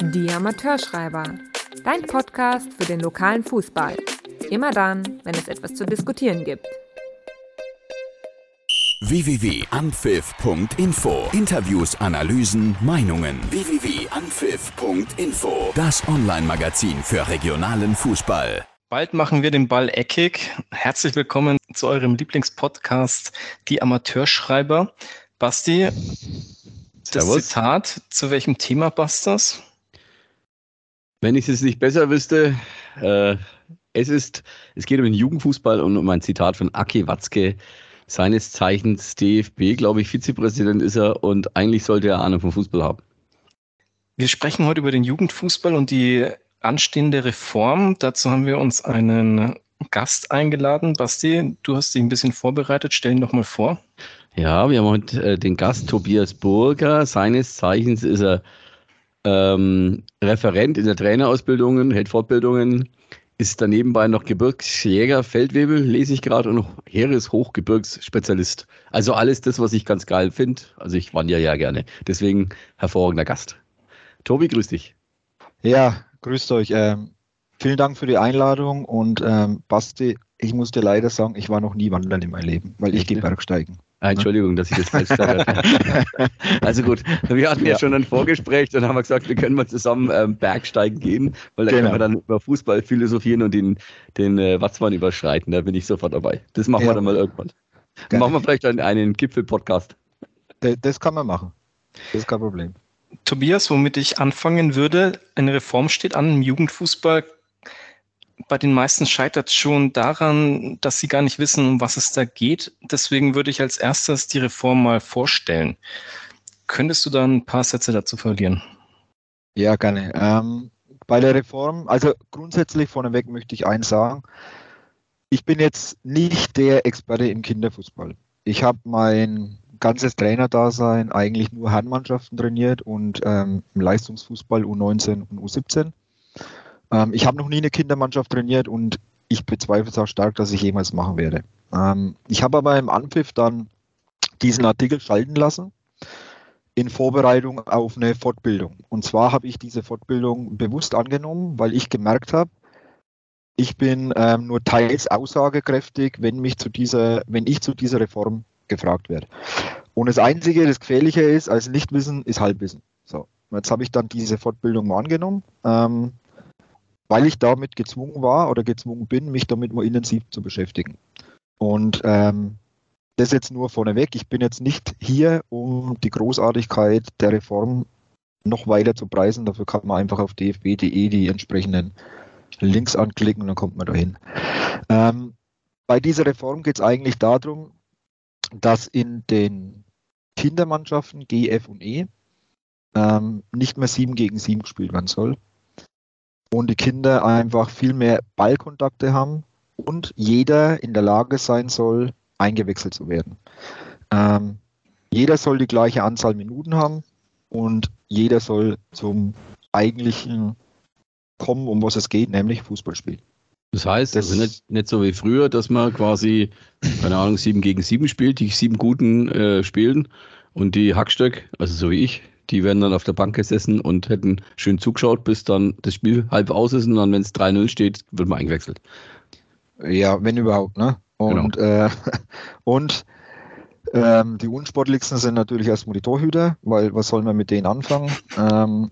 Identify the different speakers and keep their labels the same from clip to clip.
Speaker 1: Die Amateurschreiber. Dein Podcast für den lokalen Fußball. Immer dann, wenn es etwas zu diskutieren gibt.
Speaker 2: www.anpfiff.info Interviews, Analysen, Meinungen. www.anpfiff.info Das Online-Magazin für regionalen Fußball.
Speaker 3: Bald machen wir den Ball eckig. Herzlich willkommen zu eurem Lieblingspodcast, die Amateurschreiber. Basti, das
Speaker 4: Servus.
Speaker 3: Zitat, zu welchem Thema passt das?
Speaker 4: Wenn ich es nicht besser wüsste, äh, es ist, es geht um den Jugendfußball und um ein Zitat von Aki Watzke, seines Zeichens DFB, glaube ich, Vizepräsident ist er und eigentlich sollte er Ahnung vom Fußball haben.
Speaker 3: Wir sprechen heute über den Jugendfußball und die anstehende Reform. Dazu haben wir uns einen Gast eingeladen. Basti, du hast dich ein bisschen vorbereitet. Stell ihn doch mal vor.
Speaker 4: Ja, wir haben heute äh, den Gast Tobias Burger. Seines Zeichens ist er ähm, Referent in der Trainerausbildung, hält Fortbildungen, ist daneben bei noch Gebirgsjäger, Feldwebel, lese ich gerade, und noch Heereshochgebirgsspezialist. Also alles das, was ich ganz geil finde. Also ich wandere ja gerne. Deswegen hervorragender Gast. Tobi, grüß dich.
Speaker 5: Ja, grüßt euch. Ähm, vielen Dank für die Einladung und ähm, Basti, ich muss dir leider sagen, ich war noch nie wandern in meinem Leben, weil ich gehe
Speaker 4: ne?
Speaker 5: Bergsteigen.
Speaker 4: Ah, Entschuldigung, dass ich das falsch gesagt habe. Also gut, wir hatten ja.
Speaker 5: Ja.
Speaker 4: schon ein Vorgespräch, dann haben wir gesagt, wir können mal zusammen ähm, Bergsteigen gehen, weil da
Speaker 5: Genau.
Speaker 4: können wir dann über Fußball philosophieren und den, den äh, Watzmann überschreiten. Da bin ich sofort dabei. Das machen wir
Speaker 5: Ja.
Speaker 4: dann mal irgendwann. Dann
Speaker 5: Geil.
Speaker 4: machen wir vielleicht einen, einen Gipfel-Podcast.
Speaker 5: D das kann man machen. Das ist kein Problem.
Speaker 3: Tobias, womit ich anfangen würde, eine Reform steht an im Jugendfußball. Bei den meisten scheitert es schon daran, dass sie gar nicht wissen, um was es da geht. Deswegen würde ich als erstes die Reform mal vorstellen. Könntest du da ein paar Sätze dazu verlieren?
Speaker 5: Ja, gerne. Ähm, bei der Reform, also grundsätzlich vorneweg möchte ich eins sagen. Ich bin jetzt nicht der Experte im Kinderfußball. Ich habe mein ganzes Trainerdasein eigentlich nur Herrenmannschaften trainiert und ähm, Leistungsfußball U19 und U17. Ähm, ich habe noch nie eine Kindermannschaft trainiert und ich bezweifle es auch stark, dass ich jemals machen werde. Ähm, ich habe aber im Anpfiff dann diesen Artikel schalten lassen in Vorbereitung auf eine Fortbildung. Und zwar habe ich diese Fortbildung bewusst angenommen, weil ich gemerkt habe, ich bin ähm, nur teils aussagekräftig, wenn mich zu dieser, wenn ich zu dieser Reform gefragt werde. Und das Einzige, das Gefährliche ist, als Nichtwissen ist Halbwissen. So, jetzt habe ich dann diese Fortbildung mal angenommen, ähm, weil ich damit gezwungen war oder gezwungen bin, mich damit mal intensiv zu beschäftigen. Und ähm, das jetzt nur vorneweg. Ich bin jetzt nicht hier, um die Großartigkeit der Reform noch weiter zu preisen. Dafür kann man einfach auf dfb.de die entsprechenden Links anklicken und dann kommt man dahin. Ähm, bei dieser Reform geht es eigentlich darum, dass in den Kindermannschaften G, F und E ähm, nicht mehr 7 gegen 7 gespielt werden soll. Und die Kinder einfach viel mehr Ballkontakte haben und jeder in der Lage sein soll, eingewechselt zu werden. Ähm, jeder soll die gleiche Anzahl Minuten haben und jeder soll zum eigentlichen kommen, um was es geht, nämlich Fußball spielen.
Speaker 4: Das heißt,
Speaker 5: Das-
Speaker 4: also nicht, nicht so wie früher, dass man quasi, keine Ahnung, 7 gegen 7 spielt, die sieben Guten äh, spielen und die Hackstöck, also so wie ich, die werden dann auf der Bank gesessen und hätten schön zugeschaut, bis dann das Spiel halb aus ist und dann, wenn es 3-0 steht, wird man eingewechselt.
Speaker 5: Ja, wenn überhaupt, ne? Und, äh, und ähm, die unsportlichsten sind natürlich erstmal die Torhüter, weil was soll man mit denen anfangen? Ähm,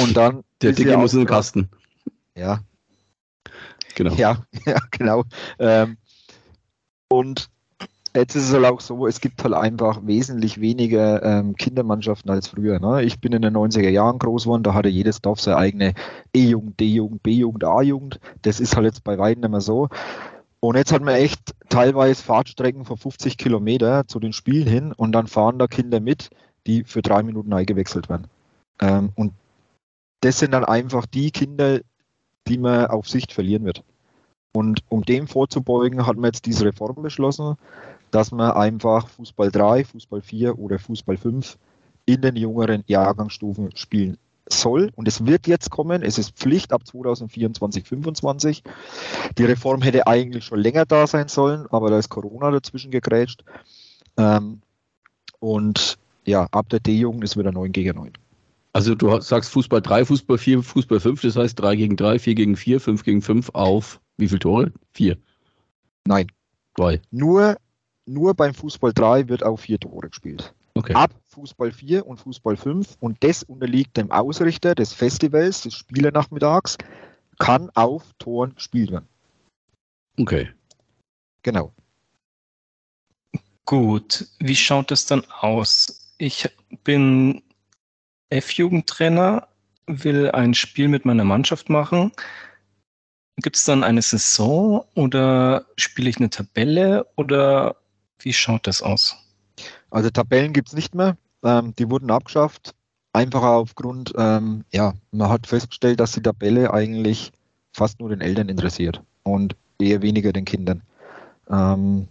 Speaker 5: und dann.
Speaker 4: Der Dicke muss in den Kasten.
Speaker 5: Ja,
Speaker 4: Genau.
Speaker 5: Ja, ja, genau. Ähm, und jetzt ist es halt auch so, es gibt halt einfach wesentlich weniger ähm, Kindermannschaften als früher. Ne? Ich bin in den 90er Jahren groß geworden, da hatte jedes Dorf seine eigene E-Jugend, D-Jugend, B-Jugend, A-Jugend. Das ist halt jetzt bei weitem mehr so. Und jetzt hat man echt teilweise Fahrtstrecken von 50 Kilometer zu den Spielen hin und dann fahren da Kinder mit, die für drei Minuten eingewechselt werden. Ähm, und das sind dann einfach die Kinder, die man auf Sicht verlieren wird. Und um dem vorzubeugen, hat man jetzt diese Reform beschlossen, dass man einfach Fußball 3, Fußball 4 oder Fußball 5 in den jüngeren Jahrgangsstufen spielen soll. Und es wird jetzt kommen. Es ist Pflicht ab 2024, 2025. Die Reform hätte eigentlich schon länger da sein sollen, aber da ist Corona dazwischen gegrätscht. Ähm, und ja, ab der D-Jugend ist wieder 9 gegen 9.
Speaker 4: Also du sagst Fußball 3, Fußball 4, Fußball 5, das heißt 3 gegen 3, 4 gegen 4, 5 gegen 5 auf wie viele Tore? 4.
Speaker 5: Nein.
Speaker 4: Zwei.
Speaker 5: Nur, nur beim Fußball 3 wird auf vier Tore gespielt.
Speaker 4: Okay.
Speaker 5: Ab Fußball 4 und Fußball 5 und das unterliegt dem Ausrichter des Festivals, des Spielernachmittags, kann auf Toren gespielt werden.
Speaker 4: Okay.
Speaker 5: Genau.
Speaker 3: Gut, wie schaut es dann aus? Ich bin F-Jugendtrainer, will ein Spiel mit meiner Mannschaft machen. Gibt es dann eine Saison oder spiele ich eine Tabelle oder wie schaut das aus?
Speaker 5: Also Tabellen gibt es nicht mehr. Ähm, die wurden abgeschafft. Einfach aufgrund, ähm, ja, man hat festgestellt, dass die Tabelle eigentlich fast nur den Eltern interessiert und eher weniger den Kindern. Ähm,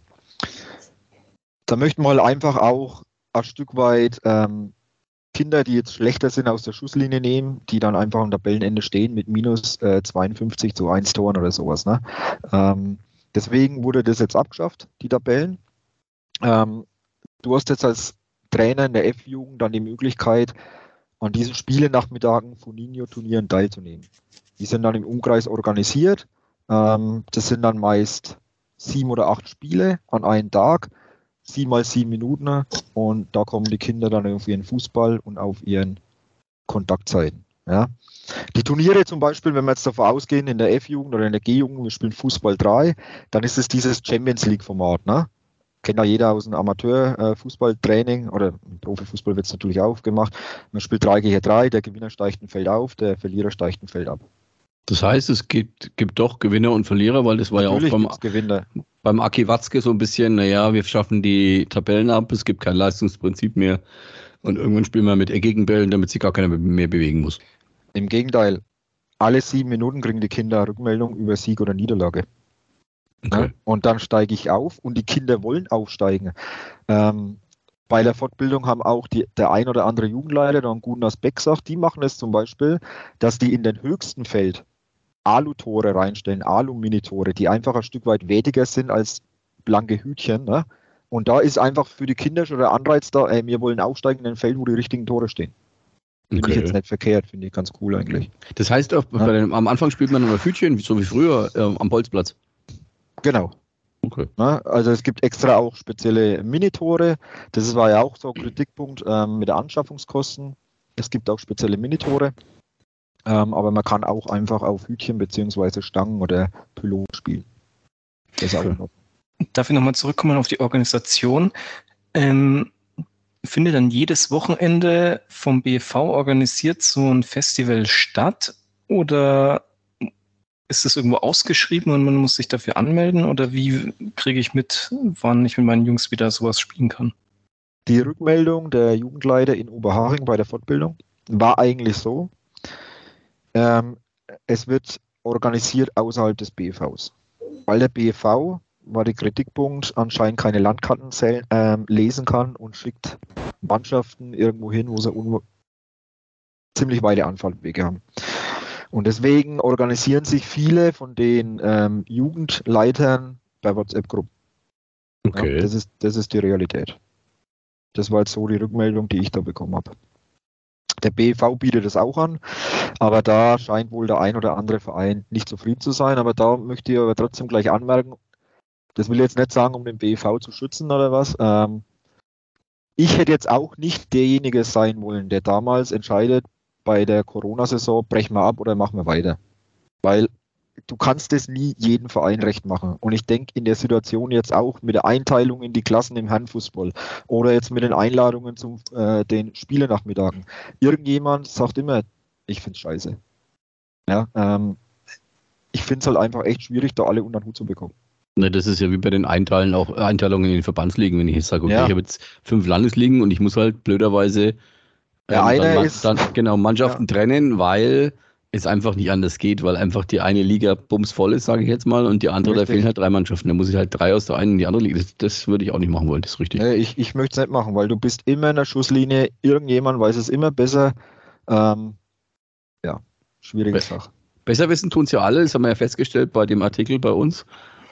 Speaker 5: da möchten wir halt einfach auch ein Stück weit ähm, Kinder, die jetzt schlechter sind, aus der Schusslinie nehmen, die dann einfach am Tabellenende stehen mit minus äh, 52 zu 1 Toren oder sowas. Ne? Ähm, deswegen wurde das jetzt abgeschafft, die Tabellen. Ähm, du hast jetzt als Trainer in der F-Jugend dann die Möglichkeit, an diesen Spiele-Nachmittagen von Nino-Turnieren teilzunehmen. Die sind dann im Umkreis organisiert. Ähm, das sind dann meist sieben oder acht Spiele an einem Tag sieben mal sieben Minuten und da kommen die Kinder dann auf ihren Fußball und auf ihren Kontaktzeiten. Ja. Die Turniere zum Beispiel, wenn wir jetzt davon ausgehen, in der F-Jugend oder in der G-Jugend, wir spielen Fußball 3, dann ist es dieses Champions League-Format. Ne? Kennt ja jeder aus dem Amateur-Fußballtraining oder im Profifußball wird es natürlich auch gemacht. Man spielt 3 gegen 3, der Gewinner steigt ein Feld auf, der Verlierer steigt ein Feld ab.
Speaker 4: Das heißt, es gibt, gibt doch Gewinner und Verlierer, weil das war
Speaker 5: Natürlich
Speaker 4: ja auch beim,
Speaker 5: Gewinner.
Speaker 4: beim Aki Watzke so ein bisschen, naja, wir schaffen die Tabellen ab, es gibt kein Leistungsprinzip mehr und irgendwann spielen wir mit eckigen Bällen, damit sich gar keiner mehr bewegen muss.
Speaker 5: Im Gegenteil, alle sieben Minuten kriegen die Kinder Rückmeldung über Sieg oder Niederlage.
Speaker 4: Okay.
Speaker 5: Ja, und dann steige ich auf und die Kinder wollen aufsteigen. Ähm, bei der Fortbildung haben auch die, der ein oder andere Jugendleiter da einen guten Aspekt gesagt, die machen es zum Beispiel, dass die in den höchsten Feld Alu-Tore reinstellen, Alu-Minitore, die einfach ein Stück weit wertiger sind als blanke Hütchen. Ne? Und da ist einfach für die Kinder schon der Anreiz da, ey, wir wollen aufsteigen in ein Feld, wo die richtigen Tore stehen. Finde ich jetzt nicht verkehrt, finde ich ganz cool eigentlich.
Speaker 4: Das heißt, auch,
Speaker 5: Ja.
Speaker 4: den, am Anfang spielt man immer Hütchen, so wie früher ähm, am Bolzplatz.
Speaker 5: Genau.
Speaker 4: Okay.
Speaker 5: Ne? Also es gibt extra auch spezielle Minitore. Das war ja auch so ein Kritikpunkt ähm, mit der Anschaffungskosten. Es gibt auch spezielle Minitore. Ähm, aber man kann auch einfach auf Hütchen beziehungsweise Stangen oder Pylon spielen. Das ist auch noch.
Speaker 3: Darf ich nochmal zurückkommen auf die Organisation? Ähm, findet dann jedes Wochenende vom BV organisiert so ein Festival statt? Oder ist es irgendwo ausgeschrieben und man muss sich dafür anmelden? Oder wie kriege ich mit, wann ich mit meinen Jungs wieder sowas spielen kann?
Speaker 5: Die Rückmeldung der Jugendleiter in Oberhaching bei der Fortbildung war eigentlich so, ähm, es wird organisiert außerhalb des BVs. Weil der BV, war der Kritikpunkt, anscheinend keine Landkarten ähm, lesen kann und schickt Mannschaften irgendwo hin, wo sie ziemlich weite Anfahrtwege haben. Und deswegen organisieren sich viele von den ähm, Jugendleitern bei WhatsApp-Gruppen. Ja,
Speaker 4: Okay.
Speaker 5: das, ist, das ist die Realität. Das war jetzt so die Rückmeldung, die ich da bekommen habe. Der BV bietet es auch an, aber da scheint wohl der ein oder andere Verein nicht zufrieden zu sein. Aber da möchte ich aber trotzdem gleich anmerken, das will ich jetzt nicht sagen, um den BV zu schützen oder was. Ähm, ich hätte jetzt auch nicht derjenige sein wollen, der damals entscheidet, bei der Corona-Saison brechen wir ab oder machen wir weiter. Weil du kannst es nie jedem Verein recht machen. Und ich denke in der Situation jetzt auch mit der Einteilung in die Klassen im Handfußball oder jetzt mit den Einladungen zum äh, den Spielenachmittagen. Irgendjemand sagt immer, ich finde es scheiße. Ja, ähm, ich finde es halt einfach echt schwierig, da alle unter den Hut zu bekommen.
Speaker 4: Ne, das ist ja wie bei den Einteilen auch Einteilungen in den Verbandsligen, wenn ich jetzt sage, okay,
Speaker 5: Ja.
Speaker 4: ich habe jetzt fünf Landesligen und ich muss halt blöderweise
Speaker 5: Der
Speaker 4: ähm,
Speaker 5: eine
Speaker 4: dann, ma-
Speaker 5: ist-
Speaker 4: dann genau Mannschaften trennen, weil es einfach nicht anders geht, weil einfach die eine Liga bumsvoll ist, sage ich jetzt mal, und die andere, da
Speaker 5: Richtig.
Speaker 4: fehlen halt drei Mannschaften. Da muss ich halt drei aus der einen in die andere Liga. Das, das würde ich auch nicht machen wollen, das ist richtig.
Speaker 5: Äh, Ich, ich möchte es nicht machen, weil du bist immer in der Schusslinie, irgendjemand weiß es immer besser. Ähm, ja, schwierige
Speaker 4: Be-
Speaker 5: Sache.
Speaker 4: Besser wissen tun es ja alle, das haben wir ja festgestellt bei dem Artikel bei uns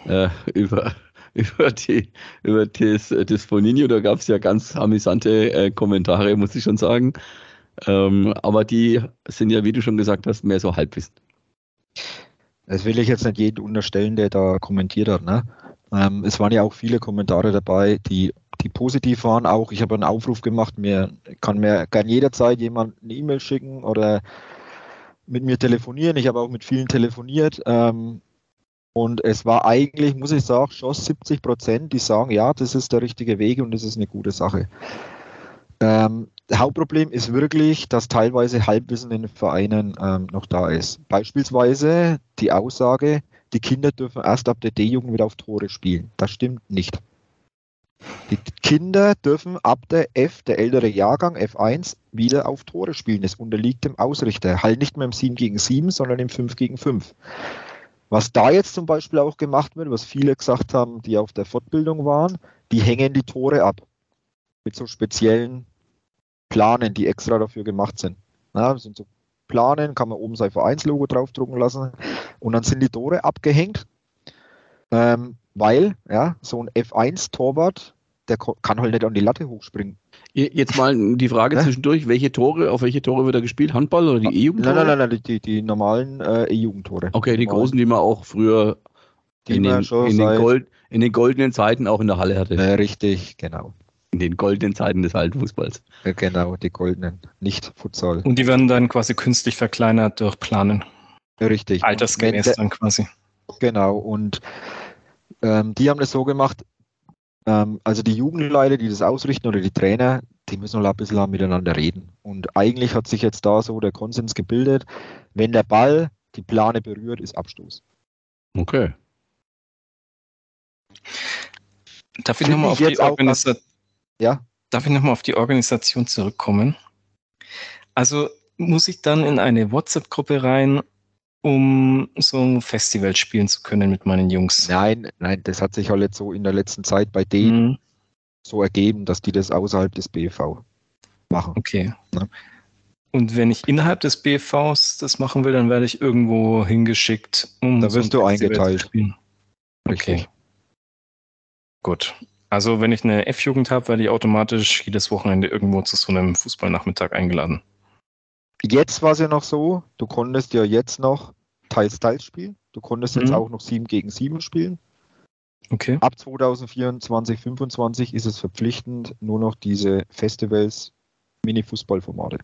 Speaker 4: äh, über, über, die, über das, das Foninho. Da gab es ja ganz amüsante äh, Kommentare, muss ich schon sagen. Ähm, aber die sind ja, wie du schon gesagt hast, mehr so Halbwissen.
Speaker 5: Das will ich jetzt nicht jedem unterstellen, der da kommentiert hat. Ne? Ähm, es waren ja auch viele Kommentare dabei, die, die positiv waren. Auch ich habe einen Aufruf gemacht, mir kann mir kann jederzeit jemand eine E-Mail schicken oder mit mir telefonieren. Ich habe auch mit vielen telefoniert. Ähm, und es war eigentlich, muss ich sagen, schon 70 Prozent, die sagen, ja, das ist der richtige Weg und das ist eine gute Sache. Ähm, Hauptproblem ist wirklich, dass teilweise Halbwissen in den Vereinen ähm, noch da ist. Beispielsweise die Aussage, die Kinder dürfen erst ab der D-Jugend wieder auf Tore spielen. Das stimmt nicht. Die Kinder dürfen ab der F, der ältere Jahrgang, F1, wieder auf Tore spielen. Es unterliegt dem Ausrichter. Halt nicht mehr im 7 gegen 7, sondern im 5 gegen 5. Was da jetzt zum Beispiel auch gemacht wird, was viele gesagt haben, die auf der Fortbildung waren, die hängen die Tore ab. Mit so speziellen Planen, die extra dafür gemacht sind. Ja, das sind so Planen, kann man oben sein Vereinslogo draufdrucken lassen und dann sind die Tore abgehängt, ähm, weil ja, so ein F1-Torwart, der kann halt nicht an die Latte hochspringen.
Speaker 4: Jetzt mal die Frage zwischendurch, welche Tore, auf welche Tore wird da gespielt? Handball oder die E-Jugendtore?
Speaker 5: Nein, nein, nein, nein, die, die normalen äh, E-Jugendtore.
Speaker 4: Okay, die, die großen, die man auch früher in den, in, den Gold, in den, goldenen Zeiten auch in der Halle hatte.
Speaker 5: Äh, richtig, genau.
Speaker 4: In den goldenen Zeiten des alten Fußballs.
Speaker 5: Ja, genau, die goldenen, nicht Futsal.
Speaker 3: Und die werden dann quasi künstlich verkleinert durch Planen.
Speaker 5: Richtig.
Speaker 3: Altersgemäß dann quasi.
Speaker 5: Genau, und ähm, die haben das so gemacht, also die Jugendleiter, die das ausrichten oder die Trainer, die müssen noch ein bisschen miteinander reden. Und eigentlich hat sich jetzt da so der Konsens gebildet, wenn der Ball die Plane berührt, ist Abstoß.
Speaker 4: Okay.
Speaker 3: Darf ich nochmal auf die ja? Darf ich nochmal auf die Organisation zurückkommen? Also muss ich dann in eine WhatsApp-Gruppe rein, um so ein Festival spielen zu können mit meinen Jungs?
Speaker 5: Nein, nein, das hat sich halt jetzt so in der letzten Zeit bei denen mhm. so ergeben, dass die das außerhalb des BV machen.
Speaker 3: Okay. Ja. Und wenn ich innerhalb des BVs das machen will, dann werde ich irgendwo hingeschickt,
Speaker 5: um da wirst so ein du Festival eingeteilt.
Speaker 3: Okay. Gut. Also wenn ich eine F-Jugend habe, werde ich automatisch jedes Wochenende irgendwo zu so einem Fußballnachmittag eingeladen.
Speaker 5: Jetzt war es ja noch so, du konntest ja jetzt noch teils, teils spielen. Du konntest mhm. jetzt auch noch 7 gegen 7 spielen.
Speaker 3: Okay.
Speaker 5: Ab 2024, 2025 ist es verpflichtend nur noch diese Festivals, Mini-Fußballformate.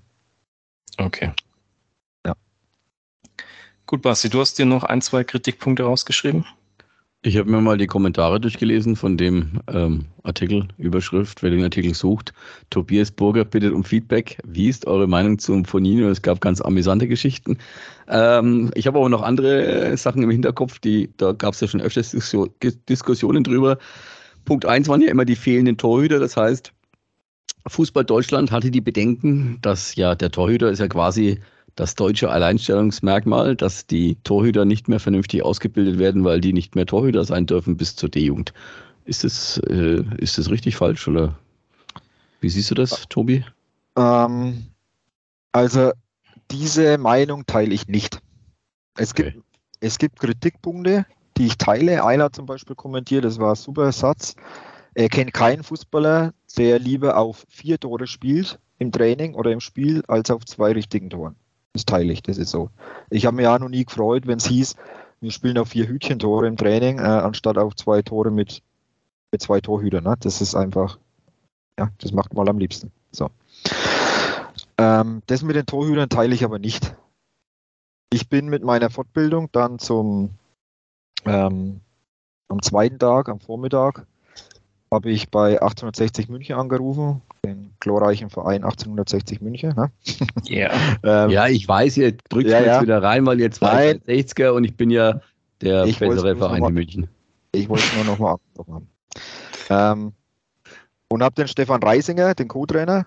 Speaker 3: Okay. Ja. Gut, Basti, du hast dir noch ein, zwei Kritikpunkte rausgeschrieben.
Speaker 4: Ich habe mir mal die Kommentare durchgelesen von dem ähm, Artikel, Überschrift, wer den Artikel sucht. Tobias Burger bittet um Feedback. Wie ist eure Meinung zum Fonino? Es gab ganz amüsante Geschichten. Ähm, ich habe aber noch andere äh, Sachen im Hinterkopf, die, da gab es ja schon öfters Diskussionen drüber. Punkt eins waren ja immer die fehlenden Torhüter. Das heißt, Fußball Deutschland hatte die Bedenken, dass ja der Torhüter ist ja quasi das deutsche Alleinstellungsmerkmal, dass die Torhüter nicht mehr vernünftig ausgebildet werden, weil die nicht mehr Torhüter sein dürfen bis zur D-Jugend. Ist das, äh, ist das richtig falsch oder wie siehst du das, Tobi?
Speaker 5: Ähm, also diese Meinung teile ich nicht. Es, okay. gibt, es gibt Kritikpunkte, die ich teile. Einer zum Beispiel kommentiert, das war ein super Satz. Er kennt keinen Fußballer, der lieber auf vier Tore spielt im Training oder im Spiel, als auf zwei richtigen Toren. Teile ich, das ist so. Ich habe mich auch noch nie gefreut, wenn es hieß, wir spielen auf vier Hütchentore im Training, äh, anstatt auf zwei Tore mit, mit zwei Torhütern. Ne? Das ist einfach, ja, das macht mal am liebsten. So. Ähm, das mit den Torhütern teile ich aber nicht. Ich bin mit meiner Fortbildung dann zum ähm, am zweiten Tag, am Vormittag, habe ich bei 1860 München angerufen, den glorreichen Verein 1860 München. Ne?
Speaker 4: Yeah. ähm, ja, ich weiß, ihr drückt ja, jetzt ja. wieder rein, weil ihr 62er und ich bin ja der ich bessere Verein mal, in München.
Speaker 5: Ich wollte es nur noch mal angesprochen haben. Ähm, und habe den Stefan Reisinger, den Co-Trainer,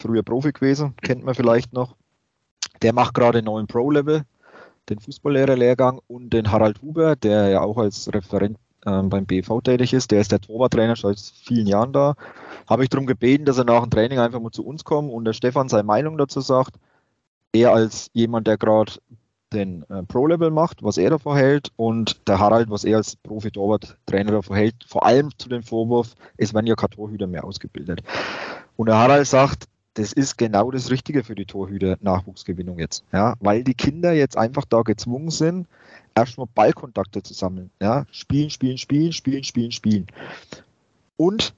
Speaker 5: früher Profi gewesen, kennt man vielleicht noch. Der macht gerade einen neuen Pro-Level, den Fußballlehrerlehrgang und den Harald Huber, der ja auch als Referent ähm, beim BV tätig ist. Der ist der Torwarttrainer seit vielen Jahren da. Habe ich darum gebeten, dass er nach dem Training einfach mal zu uns kommt und der Stefan seine Meinung dazu sagt. Er als jemand, der gerade den äh, Pro-Level macht, was er davor hält und der Harald, was er als Profi-Torwart-Trainer davor hält, vor allem zu dem Vorwurf, es werden ja keine Torhüter mehr ausgebildet. Und der Harald sagt, das ist genau das Richtige für die Torhüter-Nachwuchsgewinnung jetzt. Ja, weil die Kinder jetzt einfach da gezwungen sind, erstmal Ballkontakte zu sammeln. Ja, spielen, spielen, spielen, spielen, spielen, spielen. Und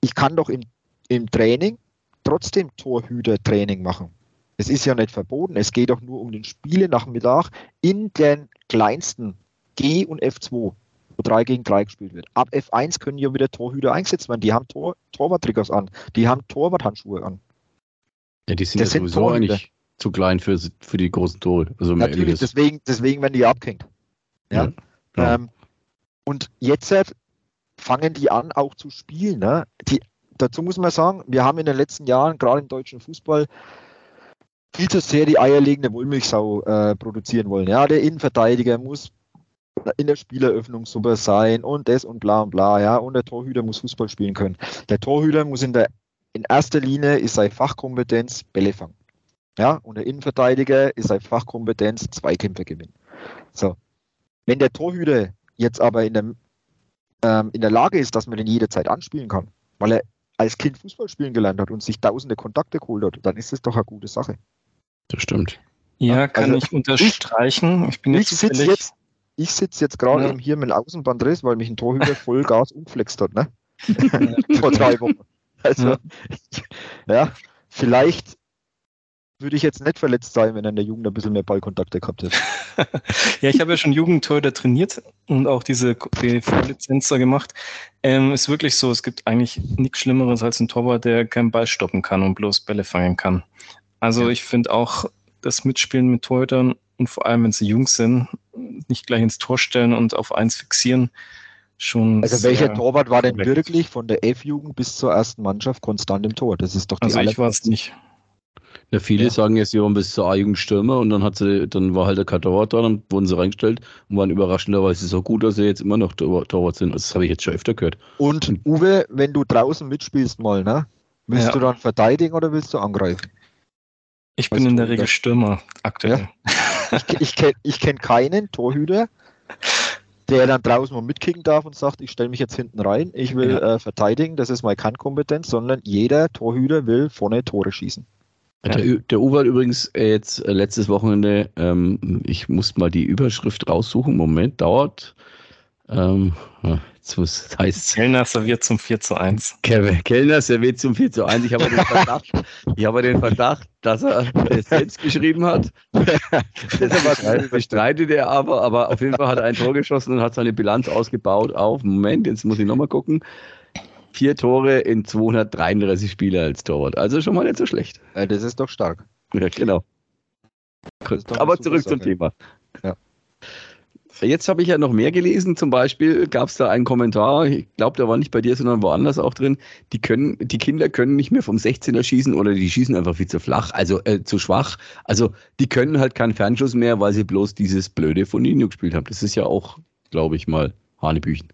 Speaker 5: ich kann doch im, im Training trotzdem Torhüter-Training machen. Es ist ja nicht verboten, es geht doch nur um den Spiele-Nachmittag in den kleinsten G und F2, wo 3 gegen 3 gespielt wird. Ab F1 können ja wieder Torhüter eingesetzt werden. Die haben Tor, Torwarttriggers an, die haben Torwarthandschuhe an.
Speaker 4: Ja, die sind
Speaker 5: Das
Speaker 4: ja
Speaker 5: sind
Speaker 4: sowieso
Speaker 5: Torhüter.
Speaker 4: eigentlich zu klein für, für die großen Tore. Also
Speaker 5: Natürlich, deswegen, deswegen werden die abgehängt. Ja.
Speaker 4: Ja.
Speaker 5: Ähm, und jetzt äh, fangen die an, auch zu spielen. Ne? Die, dazu muss man sagen, wir haben in den letzten Jahren, gerade im deutschen Fußball, viel zu sehr die eierlegende Wollmilchsau äh, produzieren wollen. Ja, der Innenverteidiger muss in der Spieleröffnung super sein und das und bla und bla, ja, und der Torhüter muss Fußball spielen können. Der Torhüter muss in der in erster Linie ist seine Fachkompetenz Bälle fangen. Ja, und der Innenverteidiger ist seine Fachkompetenz Zweikämpfe gewinnen. So. Wenn der Torhüter jetzt aber in, dem, ähm, in der Lage ist, dass man den jederzeit anspielen kann, weil er als Kind Fußball spielen gelernt hat und sich tausende Kontakte geholt hat, dann ist das doch eine gute Sache.
Speaker 4: Das stimmt.
Speaker 3: Ja, kann
Speaker 5: Also
Speaker 3: ich unterstreichen. Ich bin
Speaker 5: Ich
Speaker 3: jetzt
Speaker 5: sitze
Speaker 3: zufällig.
Speaker 5: jetzt, ich sitz jetzt gerade
Speaker 3: Ja.
Speaker 5: eben hier mit dem Außenbandriss, weil mich ein Torhüter voll Gas umflext hat, ne? Vor drei Wochen. Also, ja, vielleicht würde ich jetzt nicht verletzt sein, wenn er in der Jugend ein bisschen mehr Ballkontakte gehabt hätte.
Speaker 3: Ja, ich habe ja schon Jugendtorhüter trainiert und auch diese die Lizenz da gemacht. Ähm, ist wirklich so, es gibt eigentlich nichts Schlimmeres als ein Torwart, der keinen Ball stoppen kann und bloß Bälle fangen kann. Also ich finde auch das Mitspielen mit Torhütern und vor allem, wenn sie jung sind, nicht gleich ins Tor stellen und auf eins fixieren, schon.
Speaker 5: Also welcher Torwart war denn
Speaker 3: korrekt.
Speaker 5: wirklich von der F-Jugend bis zur ersten Mannschaft konstant im Tor? Das ist doch die
Speaker 3: Also ich war es nicht.
Speaker 4: Ja, viele
Speaker 5: Ja.
Speaker 4: sagen jetzt, sie waren bis zur A-Jugend Stürmer und dann hat sie, dann war halt der kein Torwart da, dann wurden sie reingestellt und waren überraschenderweise so gut, dass sie jetzt immer noch Tor- Torwart sind. Das habe ich jetzt schon öfter gehört.
Speaker 5: Und Uwe, wenn du draußen mitspielst mal, ne? Willst
Speaker 3: Ja.
Speaker 5: du dann verteidigen oder willst du angreifen?
Speaker 3: Ich bin in der. Regel Stürmer aktuell.
Speaker 5: Ich, ich kenne ich kenn keinen Torhüter, der dann draußen mal mitkicken darf und sagt, ich stelle mich jetzt hinten rein, ich will
Speaker 3: Ja.
Speaker 5: äh, verteidigen, das ist meine Kernkompetenz, sondern jeder Torhüter will vorne Tore schießen.
Speaker 3: Ja.
Speaker 4: Der, der Uwe hat übrigens äh, jetzt äh, letztes Wochenende, ähm, ich muss mal die Überschrift raussuchen, Moment, dauert. Ähm, ja, jetzt muss, das heißt
Speaker 3: Kellner serviert zum 4 zu 1.
Speaker 4: Kevin Kellner serviert zum 4 zu 1. Ich habe den Verdacht, ich habe den Verdacht, dass er es selbst geschrieben hat. Bestreitet, bestreitet er aber, aber auf jeden Fall hat er ein Tor geschossen und hat seine Bilanz ausgebaut auf, Moment, jetzt muss ich nochmal gucken, vier Tore in 233 Spiele als Torwart. Also schon mal nicht so schlecht.
Speaker 5: Äh, das ist doch stark.
Speaker 4: Ja, genau. Aber zurück zum
Speaker 5: Sache.
Speaker 4: Thema.
Speaker 5: Ja.
Speaker 4: Jetzt habe ich ja noch mehr gelesen. Zum Beispiel gab es da einen Kommentar, ich glaube, der war nicht bei dir, sondern woanders auch drin. Die können, die Kinder können nicht mehr vom 16er schießen oder die schießen einfach viel zu flach, also äh, zu schwach. Also die können halt keinen Fernschuss mehr, weil sie bloß dieses blöde Foninho gespielt haben. Das ist ja auch, glaube ich mal, Hanebüchen.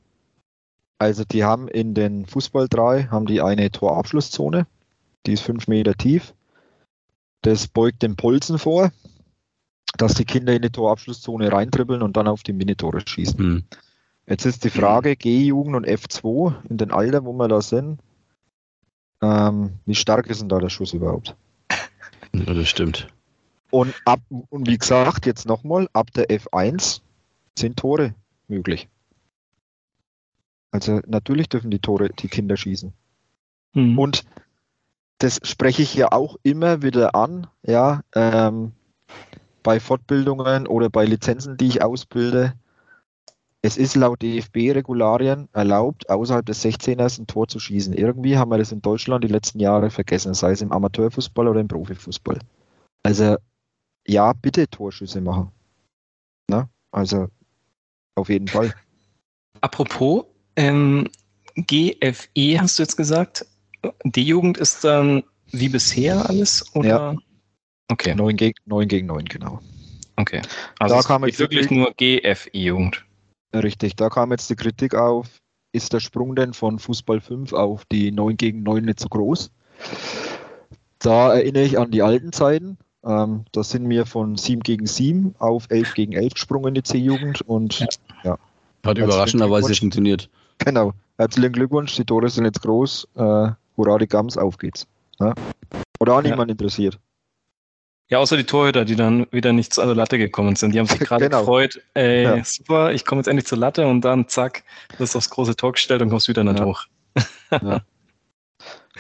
Speaker 5: Also die haben in den Fußball 3 haben die eine Torabschlusszone, die ist fünf Meter tief. Das beugt den Polzen vor, dass die Kinder in die Torabschlusszone reintribbeln und dann auf die Minitore schießen.
Speaker 4: Hm.
Speaker 5: Jetzt ist die Frage, G-Jugend und F2, in den Alter, wo wir da sind, ähm, wie stark ist denn da der Schuss überhaupt?
Speaker 4: Ja, das stimmt.
Speaker 5: Und, ab, und wie gesagt, jetzt nochmal, ab der F1 sind Tore möglich. Also natürlich dürfen die Tore die Kinder schießen.
Speaker 3: Mhm.
Speaker 5: Und das spreche ich ja auch immer wieder an, ja, ähm, bei Fortbildungen oder bei Lizenzen, die ich ausbilde. Es ist laut DFB-Regularien erlaubt, außerhalb des 16ers ein Tor zu schießen. Irgendwie haben wir das in Deutschland die letzten Jahre vergessen, sei es im Amateurfußball oder im Profifußball. Also, ja, bitte Torschüsse machen. Na, also, auf jeden Fall.
Speaker 3: Apropos, ähm, GFE hast du jetzt gesagt. D-Jugend ist dann wie bisher alles? Oder?
Speaker 5: Ja.
Speaker 3: Okay,
Speaker 5: 9 gegen 9, gegen 9 genau.
Speaker 3: okay. Also
Speaker 5: Da
Speaker 3: es
Speaker 5: kam jetzt
Speaker 3: wirklich nur GFE-Jugend.
Speaker 5: Richtig, da kam jetzt die Kritik auf, ist der Sprung denn von Fußball 5 auf die 9 gegen 9 nicht so groß? Da erinnere ich an die alten Zeiten. Ähm, da sind wir von 7 gegen 7 auf 11 gegen 11 gesprungen in die C-Jugend und
Speaker 3: Ja.
Speaker 4: Hat
Speaker 5: Herzlichen
Speaker 4: überraschenderweise funktioniert.
Speaker 5: Genau, herzlichen Glückwunsch, die Tore sind jetzt groß. Äh, hurra, die Gams, auf geht's. Oder auch
Speaker 3: Ja.
Speaker 5: niemand interessiert.
Speaker 3: Ja, außer die Torhüter, die dann wieder nicht zur Latte gekommen sind. Die haben sich gerade
Speaker 5: Genau.
Speaker 3: gefreut, ey,
Speaker 5: Ja.
Speaker 3: super, ich komme jetzt endlich zur Latte und dann zack, wirst aufs große Tor gestellt und kommst wieder nicht
Speaker 5: Ja.
Speaker 3: hoch.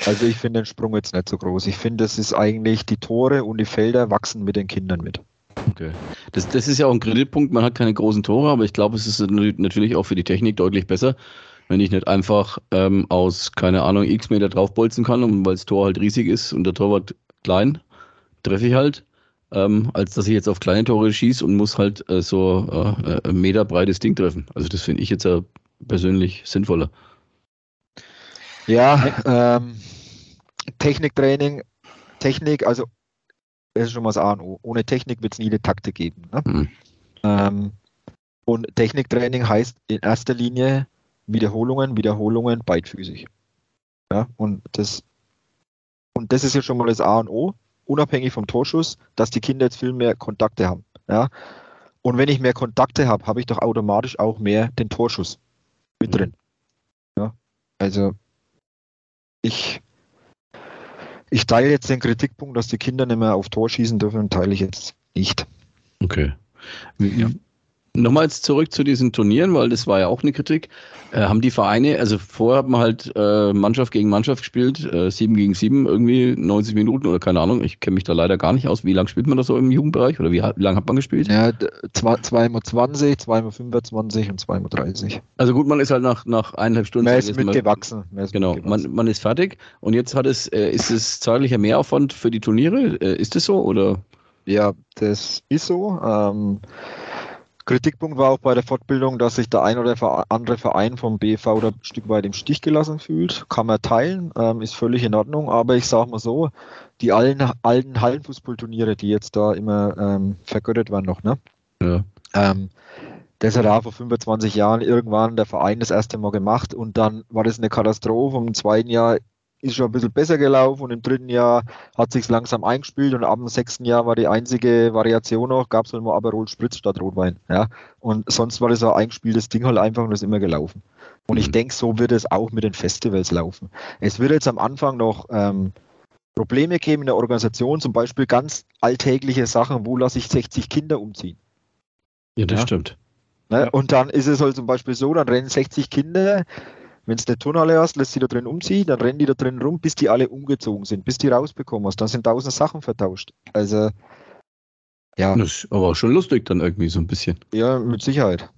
Speaker 5: Also ich finde den Sprung jetzt nicht so groß. Ich finde, es ist eigentlich, die Tore und die Felder wachsen mit den Kindern mit.
Speaker 4: Okay. Das, das ist ja auch ein Kreditpunkt. Man hat keine großen Tore, aber ich glaube, es ist natürlich auch für die Technik deutlich besser, wenn ich nicht einfach ähm, aus, keine Ahnung, x Meter draufbolzen kann, weil das Tor halt riesig ist und der Torwart klein, treffe ich halt, ähm, als dass ich jetzt auf kleine Tore schieße und muss halt äh, so äh, ein Meter breites Ding treffen. Also das finde ich jetzt ja persönlich sinnvoller.
Speaker 5: Ja, ähm, Techniktraining, Technik, also ist schon mal das A und O. Ohne Technik wird es nie eine Taktik geben. Ne?
Speaker 4: Mhm.
Speaker 5: Ähm, und Techniktraining heißt in erster Linie Wiederholungen, Wiederholungen, beidfüßig. Ja, und das, und das ist ja schon mal das A und O, unabhängig vom Torschuss, dass die Kinder jetzt viel mehr Kontakte haben. Ja? Und wenn ich mehr Kontakte habe, habe ich doch automatisch auch mehr den Torschuss mit
Speaker 4: Mhm.
Speaker 5: drin. Ja? Also ich, ich teile jetzt den Kritikpunkt, dass die Kinder nicht mehr auf Tor schießen dürfen, teile ich jetzt nicht.
Speaker 4: Okay. Nochmals zurück zu diesen Turnieren, weil das war ja auch eine Kritik. Äh, haben die Vereine, also vorher hat man halt äh, Mannschaft gegen Mannschaft gespielt, äh, 7 gegen 7, irgendwie 90 Minuten oder keine Ahnung, ich kenne mich da leider gar nicht aus. Wie lange spielt man das so im Jugendbereich oder wie, wie lange hat man gespielt?
Speaker 5: Ja, 2x20, 2x25 und 2x30.
Speaker 4: Also gut, man ist halt nach, nach eineinhalb Stunden.
Speaker 5: Mehr ist mitgewachsen. Mehr ist
Speaker 4: Genau,
Speaker 5: mitgewachsen.
Speaker 4: man, man ist fertig und jetzt hat es, äh, ist es zeitlicher Mehraufwand für die Turniere? Äh, ist es so oder?
Speaker 5: Ja, das ist so. Ähm, Kritikpunkt war auch bei der Fortbildung, dass sich der ein oder andere Verein vom BV da ein Stück weit im Stich gelassen fühlt. Kann man teilen, ähm, ist völlig in Ordnung. Aber ich sage mal so, die alten, alten Hallenfußballturniere, die jetzt da immer ähm, vergöttert werden noch, ne?
Speaker 4: Ja.
Speaker 5: Ähm, das hat auch vor 25 Jahren irgendwann der Verein das erste Mal gemacht und dann war das eine Katastrophe. Im zweiten Jahr ist schon ein bisschen besser gelaufen und im dritten Jahr hat sich langsam eingespielt und ab dem sechsten Jahr war die einzige Variation noch, gab es halt mal Aperol Spritz statt Rotwein. Ja? Und sonst war das ein eingespieltes Ding halt einfach und ist immer gelaufen. Und ich
Speaker 4: Mhm.
Speaker 5: denke, so wird es auch mit den Festivals laufen. Es wird jetzt am Anfang noch ähm, Probleme geben in der Organisation, zum Beispiel ganz alltägliche Sachen, wo lasse ich 60 Kinder umziehen.
Speaker 4: Ja, das
Speaker 5: Ja.
Speaker 4: stimmt.
Speaker 5: Ne?
Speaker 3: Ja.
Speaker 5: Und dann ist es halt zum Beispiel so, dann rennen 60 Kinder, wenn es eine Turnhalle hast, lässt sie da drin umziehen, dann rennen die da drin rum, bis die alle umgezogen sind, bis die rausbekommen hast. Dann sind tausend Sachen vertauscht. Also, ja,
Speaker 4: Das ist aber auch schon lustig dann irgendwie so ein bisschen.
Speaker 5: ja, mit Sicherheit.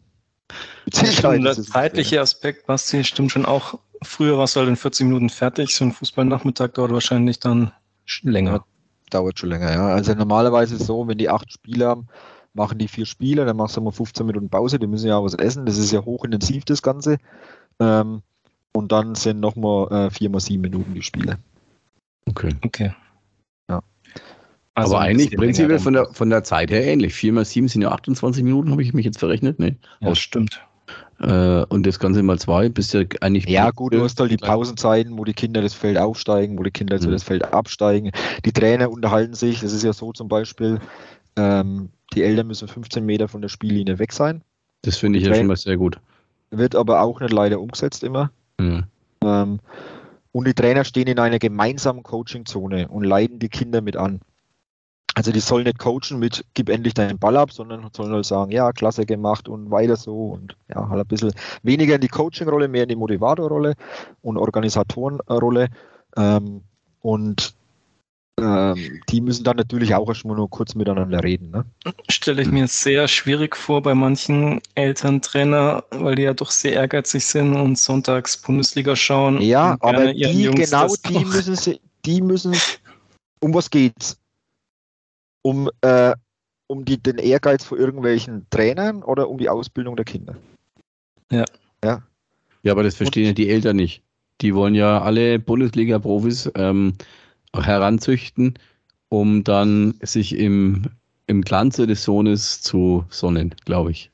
Speaker 5: Mit Sicherheit.
Speaker 3: der
Speaker 5: es-
Speaker 3: zeitliche Aspekt, Basti, stimmt schon auch. Früher warst du halt in 40 Minuten fertig. So ein Fußballnachmittag dauert wahrscheinlich dann länger.
Speaker 5: Dauert schon länger, ja. Also normalerweise ist es so, wenn die acht Spiele haben, machen die vier Spiele, dann machst du mal 15 Minuten Pause, die müssen ja auch was essen, das ist ja hochintensiv, das Ganze. Ähm, und dann sind nochmal äh, vier mal sieben Minuten die Spiele.
Speaker 4: Okay.
Speaker 3: Okay.
Speaker 5: Ja.
Speaker 3: Also
Speaker 4: aber eigentlich prinzipiell von der, von der Zeit her ähnlich. 4 mal 7 sind ja 28 Minuten, habe ich mich jetzt verrechnet. Ne?
Speaker 3: Ja, stimmt.
Speaker 4: Äh, und das Ganze mal zwei, bist ja eigentlich.
Speaker 5: Ja, gut, du hast halt die Pausenzeiten, wo die Kinder das Feld aufsteigen, wo die Kinder
Speaker 4: Mhm.
Speaker 5: das Feld absteigen. Die Trainer unterhalten sich. Das ist ja so zum Beispiel, ähm, die Eltern müssen 15 Meter von der Spiellinie weg sein.
Speaker 4: Das finde ich ja schon mal sehr gut.
Speaker 5: Wird aber auch nicht leider umgesetzt immer.
Speaker 4: Ja.
Speaker 5: Ähm, und die Trainer stehen in einer gemeinsamen Coachingzone und leiten die Kinder mit an. Also die sollen nicht coachen mit gib endlich deinen Ball ab, sondern sollen halt sagen, ja, klasse gemacht und weiter so und ja, halt ein bisschen weniger in die Coaching-Rolle, mehr in die Motivator-Rolle und Organisatorenrolle. Ähm, und ähm, die müssen dann natürlich auch erstmal nur kurz miteinander reden. Ne?
Speaker 3: Stelle ich mir sehr schwierig vor bei manchen Elterntrainer, weil die ja doch sehr ehrgeizig sind und sonntags Bundesliga schauen.
Speaker 5: Ja,
Speaker 3: und
Speaker 5: aber die,
Speaker 3: Jungs
Speaker 5: genau die
Speaker 3: auch-
Speaker 5: müssen sie, die müssen, um was geht's? Um, äh, um die, den Ehrgeiz von irgendwelchen Trainern oder um die Ausbildung der Kinder?
Speaker 4: ja, aber das verstehen ja die Eltern nicht. Die wollen ja alle Bundesliga-Profis ähm, heranzüchten, um dann sich im, im Glanze des Sohnes zu sonnen, glaube ich.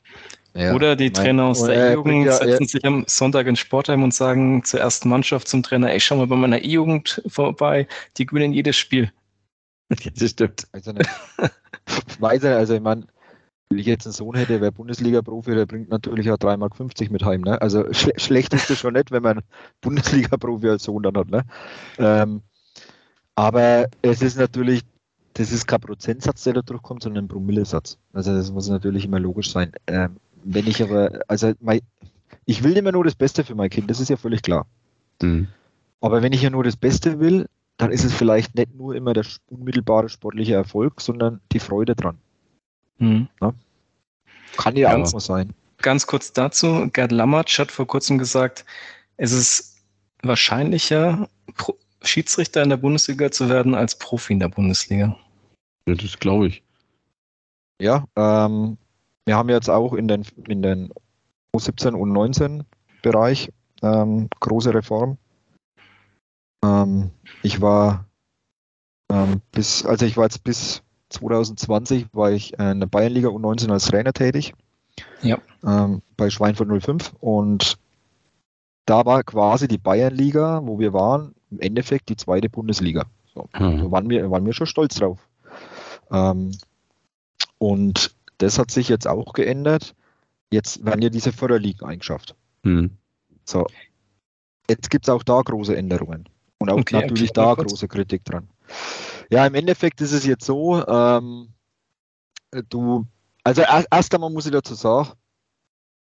Speaker 5: Ja.
Speaker 3: Oder die
Speaker 5: mein-
Speaker 3: Trainer aus der
Speaker 5: äh,
Speaker 3: E-Jugend
Speaker 5: ja,
Speaker 3: setzen sich am Sonntag ins Sportheim und sagen zur ersten Mannschaft zum Trainer, ey, schau mal bei meiner E-Jugend vorbei, die gewinnen jedes Spiel.
Speaker 4: Ja, das stimmt.
Speaker 5: Weiß er nicht. Weiß er, also ich meine, wenn ich jetzt einen Sohn hätte, wäre Bundesliga-Profi, der bringt natürlich auch 3,50 Mark mit heim. Ne? Also schle schlecht ist das schon nicht, wenn man einen Bundesliga-Profi als Sohn dann hat. Ne? Ähm, Aber es ist natürlich, das ist kein Prozentsatz, der da durchkommt, sondern ein Promillesatz. Also das muss natürlich immer logisch sein. Ähm, wenn ich aber, also mein, ich will immer nur das Beste für mein Kind, das ist ja völlig klar.
Speaker 4: Mhm.
Speaker 5: Aber wenn ich ja nur das Beste will, dann ist es vielleicht nicht nur immer der unmittelbare sportliche Erfolg, sondern die Freude dran.
Speaker 3: Mhm.
Speaker 5: Kann ja
Speaker 3: Ganz-
Speaker 5: auch mal sein.
Speaker 3: Ganz kurz dazu, Gerd Lammertsch hat vor kurzem gesagt, es ist wahrscheinlicher, Pro Schiedsrichter in der Bundesliga zu werden, als Profi in der Bundesliga.
Speaker 4: Ja, das glaube ich.
Speaker 5: Ja, ähm, wir haben jetzt auch in den, in den U17 und 19 Bereich ähm, große Reform. Ähm, ich war ähm, bis, also ich war jetzt bis 2020 war ich in der Bayernliga U19 als Trainer tätig.
Speaker 3: Ja.
Speaker 5: Ähm, bei Schweinfurt 05 und da war quasi die Bayernliga, wo wir waren, im Endeffekt die zweite Bundesliga. So. Da
Speaker 4: Hm.
Speaker 5: waren wir, waren wir schon stolz drauf. Ähm, und das hat sich jetzt auch geändert. Jetzt werden ja diese Förderligen eingeschafft.
Speaker 4: Hm.
Speaker 5: So. Jetzt gibt es auch da große Änderungen. Und auch
Speaker 3: Okay,
Speaker 5: natürlich
Speaker 3: mal
Speaker 5: da große Kritik dran. Ja, im Endeffekt ist es jetzt so, ähm, du, also er- erst einmal muss ich dazu sagen,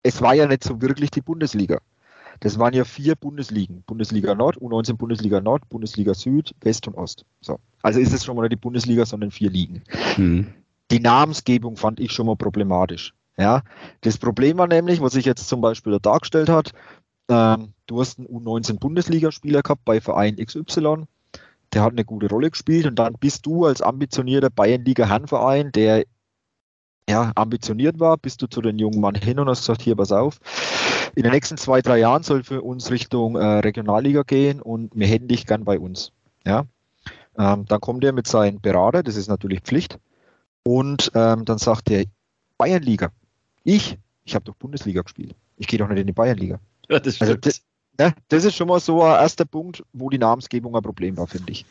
Speaker 5: es war ja nicht so wirklich die Bundesliga. Das waren ja vier Bundesligen. Bundesliga Nord, U19 Bundesliga Nord, Bundesliga Süd, West und Ost. So. Also ist es schon mal nicht die Bundesliga, sondern vier Ligen.
Speaker 4: Hm.
Speaker 5: Die Namensgebung fand ich schon mal problematisch. Ja, das Problem war nämlich, was sich jetzt zum Beispiel da dargestellt hat, ähm, du hast einen U19 Bundesligaspieler gehabt bei Verein XY, der hat eine gute Rolle gespielt und dann bist du als ambitionierter Bayernliga Herrenverein, der ja ambitioniert war, bist du zu den jungen Mann hin und hast gesagt, hier, pass auf, in den nächsten zwei, drei Jahren soll für uns Richtung äh, Regionalliga gehen und wir hätten dich gern bei uns. Ja, ähm, dann kommt er mit seinem Berater, das ist natürlich Pflicht, und ähm, dann sagt er, Bayernliga. Ich? Ich habe doch Bundesliga gespielt. Ich gehe doch nicht in die Bayernliga.
Speaker 4: Ja, das
Speaker 5: Also
Speaker 4: stimmt.
Speaker 5: das, ne, das ist schon mal so ein erster Punkt, wo die Namensgebung ein Problem war, finde ich.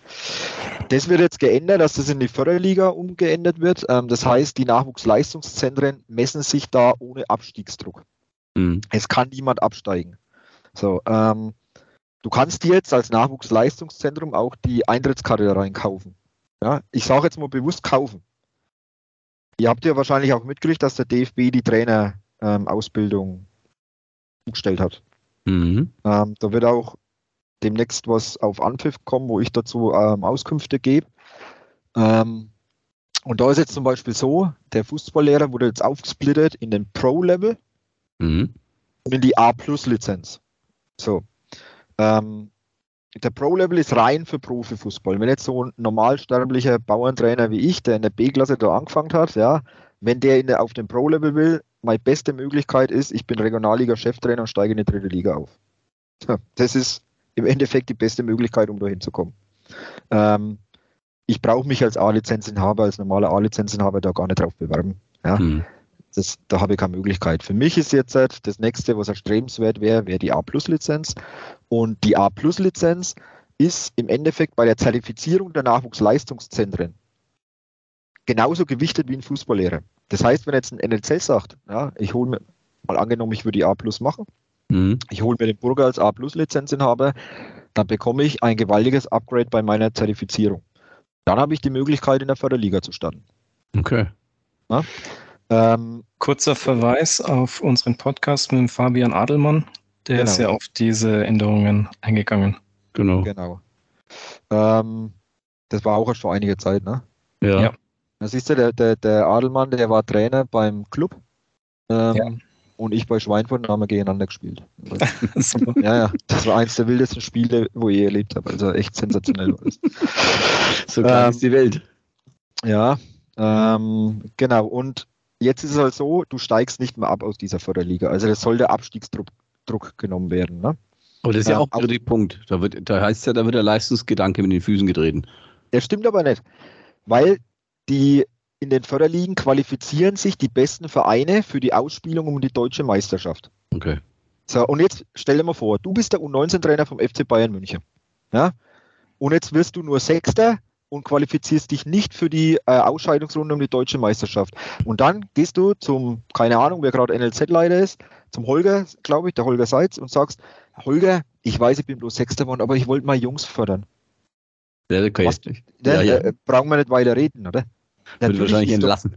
Speaker 5: Das wird jetzt geändert, dass das in die Förderliga umgeändert wird. Ähm, das heißt, die Nachwuchsleistungszentren messen sich da ohne Abstiegsdruck.
Speaker 4: Hm.
Speaker 5: Es kann niemand absteigen. So, ähm, du kannst dir jetzt als Nachwuchsleistungszentrum auch die Eintrittskarte da reinkaufen. Ja, ich sage jetzt mal bewusst kaufen. Ihr habt ja wahrscheinlich auch mitgekriegt, dass der DFB die Trainerausbildung umgestellt hat.
Speaker 4: Mhm.
Speaker 5: Ähm, da wird auch demnächst was auf Anpfiff kommen, wo ich dazu ähm, Auskünfte gebe. Ähm, und da ist jetzt zum Beispiel so, der Fußballlehrer wurde jetzt aufgesplittet in den Pro-Level
Speaker 4: Mhm.
Speaker 5: und in die A-Plus-Lizenz. So. Ähm, der Pro-Level ist rein für Profifußball. Wenn jetzt so ein normalsterblicher Bauerntrainer wie ich, der in der B-Klasse da angefangen hat, ja, wenn der, in der auf dem Pro-Level will, meine beste Möglichkeit ist, ich bin Regionalliga-Cheftrainer und steige in die dritte Liga auf. Das ist im Endeffekt die beste Möglichkeit, um da hinzukommen. Ähm, ich brauche mich als A-Lizenzinhaber, als normaler A-Lizenzinhaber da gar nicht drauf bewerben. Ja.
Speaker 4: Hm.
Speaker 5: Das, da habe ich keine Möglichkeit. Für mich ist jetzt halt das nächste, was erstrebenswert wäre, wäre die A-Plus-Lizenz. Und die A-Plus-Lizenz ist im Endeffekt bei der Zertifizierung der Nachwuchsleistungszentren genauso gewichtet wie ein Fußballlehrer. Das heißt, wenn jetzt ein NLZ sagt, ja, ich hole mir, mal angenommen, ich würde die A-Plus machen,
Speaker 4: Mhm.
Speaker 5: ich hole mir den Burger als A-Plus-Lizenzinhaber, dann bekomme ich ein gewaltiges Upgrade bei meiner Zertifizierung. Dann habe ich die Möglichkeit, in der Förderliga zu starten.
Speaker 4: Okay.
Speaker 5: Ähm,
Speaker 3: Kurzer Verweis auf unseren Podcast mit dem Fabian Adelmann. Der ist
Speaker 5: Genau.
Speaker 3: ja auf diese Änderungen eingegangen.
Speaker 4: Genau.
Speaker 5: Genau. Ähm, das war auch erst vor einiger Zeit, ne?
Speaker 4: Ja.
Speaker 3: Ja.
Speaker 5: Da siehst du, der, der, der Adelmann, der war Trainer beim Club. Ähm,
Speaker 3: Ja.
Speaker 5: Und ich bei Schweinfurt und haben wir gegeneinander gespielt. Ja, ja. Das war eins der wildesten Spiele, wo ich je erlebt habe. Also echt sensationell war das.
Speaker 4: So klein
Speaker 5: Ähm,
Speaker 4: ist die Welt.
Speaker 5: Ja, ähm, genau. Und jetzt ist es halt so, du steigst nicht mehr ab aus dieser Förderliga. Also das soll der Abstiegsdruck Druck genommen werden. Ne?
Speaker 4: Aber das ist ja
Speaker 5: ähm,
Speaker 4: auch ein Kritikpunkt. Da, wird, da heißt ja, da wird der Leistungsgedanke mit den Füßen getreten.
Speaker 5: Das stimmt aber nicht, weil die in den Förderligen qualifizieren sich die besten Vereine für die Ausspielung um die deutsche Meisterschaft.
Speaker 4: Okay.
Speaker 5: So, und jetzt stell dir mal vor, du bist der U19-Trainer vom FC Bayern München. Ja? Und jetzt wirst du nur Sechster und qualifizierst dich nicht für die äh, Ausscheidungsrunde um die deutsche Meisterschaft. Und dann gehst du zum, keine Ahnung, wer gerade NLZ-Leiter ist, zum Holger, glaube ich, der Holger Seitz, und sagst, Holger, ich weiß, ich bin bloß Sechster geworden, aber ich wollte mal Jungs fördern.
Speaker 4: Ja, okay.
Speaker 5: Was- Ja,
Speaker 4: ja.
Speaker 5: Äh, brauchen wir nicht weiter reden, oder?
Speaker 4: Wird
Speaker 5: Natürlich
Speaker 4: wahrscheinlich
Speaker 5: ist doch-
Speaker 4: entlassen.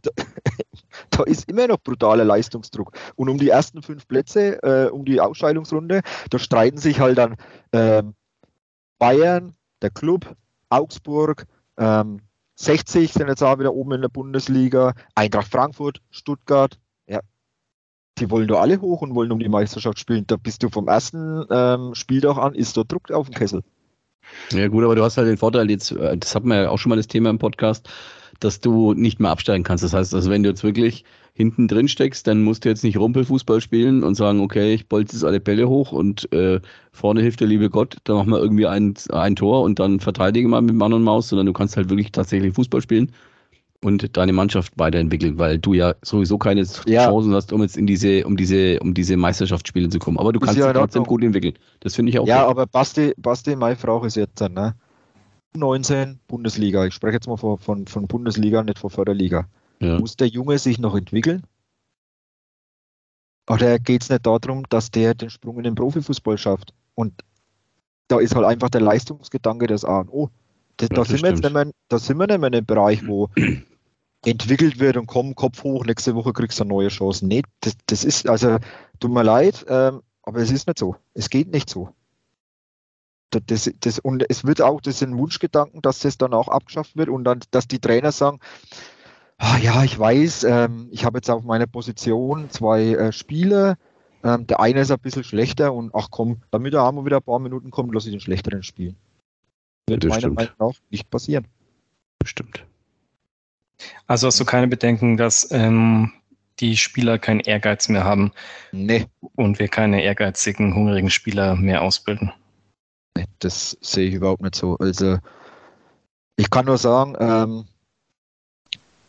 Speaker 5: da ist immer noch brutaler Leistungsdruck. Und um die ersten fünf Plätze, äh, um die Ausscheidungsrunde, da streiten sich halt dann ähm, Bayern, der Club, Augsburg, ähm, 60 sind jetzt auch wieder oben in der Bundesliga, Eintracht Frankfurt, Stuttgart. Ja, die wollen da alle hoch und wollen um die Meisterschaft spielen. Da bist du vom ersten ähm, Spieltag an, ist da Druck auf dem Kessel.
Speaker 4: Ja, gut, aber du hast halt den Vorteil jetzt, äh, das hatten wir ja auch schon mal das Thema im Podcast, dass du nicht mehr absteigen kannst. Das heißt, also wenn du jetzt wirklich hinten drin steckst, dann musst du jetzt nicht Rumpelfußball spielen und sagen, okay, ich bolze jetzt alle Bälle hoch und äh, vorne hilft der liebe Gott, dann machen wir irgendwie ein, ein Tor und dann verteidige mal mit Mann und Maus, sondern du kannst halt wirklich tatsächlich Fußball spielen und deine Mannschaft weiterentwickeln, weil du ja sowieso keine
Speaker 5: Ja.
Speaker 4: Chancen hast, um jetzt in diese, um diese, um diese Meisterschaftsspiele zu kommen. Aber du
Speaker 5: Ist
Speaker 4: kannst
Speaker 5: ja
Speaker 4: dich trotzdem gut entwickeln. Das finde ich auch
Speaker 5: Ja,
Speaker 4: gut.
Speaker 5: aber Basti, Basti, meine Frage ist jetzt dann, ne? 19 Bundesliga. Ich spreche jetzt mal von, von, von Bundesliga, nicht von Förderliga.
Speaker 4: Ja.
Speaker 5: Muss der Junge sich noch entwickeln? Oder geht es nicht darum, dass der den Sprung in den Profifußball schafft? Und da ist halt einfach der Leistungsgedanke das A und O. Da, da, sind wir jetzt nicht mehr, da sind wir nicht mehr in einem Bereich, wo entwickelt wird und komm, Kopf hoch, nächste Woche kriegst du neue Chancen. Nee, das, das ist, also, tut mir leid, ähm, aber es ist nicht so. Es geht nicht so. Das, das, und es wird auch, das sind Wunschgedanken, dass das dann auch abgeschafft wird und dann, dass die Trainer sagen, ah, ja, ich weiß, ähm, ich habe jetzt auf meiner Position zwei äh, Spieler, ähm, der eine ist ein bisschen schlechter und ach komm, damit der Arme wieder ein paar Minuten kommt, lasse ich den schlechteren spielen. Wird
Speaker 4: Das
Speaker 5: meiner
Speaker 4: stimmt.
Speaker 5: Meinung nach nicht passieren.
Speaker 4: Stimmt.
Speaker 3: Also hast du keine Bedenken, dass ähm, die Spieler keinen Ehrgeiz mehr haben
Speaker 5: Nee,
Speaker 3: und wir keine ehrgeizigen, hungrigen Spieler mehr ausbilden?
Speaker 5: Das sehe ich überhaupt nicht so. Also, ich kann nur sagen, ähm,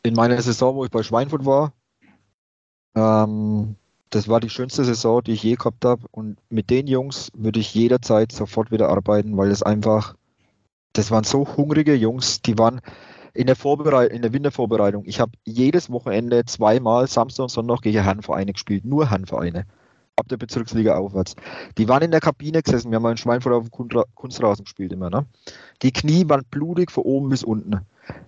Speaker 5: in meiner Saison, wo ich bei Schweinfurt war, ähm, das war die schönste Saison, die ich je gehabt habe. Und mit den Jungs würde ich jederzeit sofort wieder arbeiten, weil es einfach, das waren so hungrige Jungs, die waren in der Vorbereitung, in der Wintervorbereitung. Ich habe jedes Wochenende zweimal, Samstag und Sonntag gegen Herrenvereine gespielt, nur Herrenvereine. Ab der Bezirksliga aufwärts. Die waren in der Kabine gesessen. Wir haben mal in Schweinfurt auf dem Kunstrasen gespielt immer. Ne? Die Knie waren blutig von oben bis unten.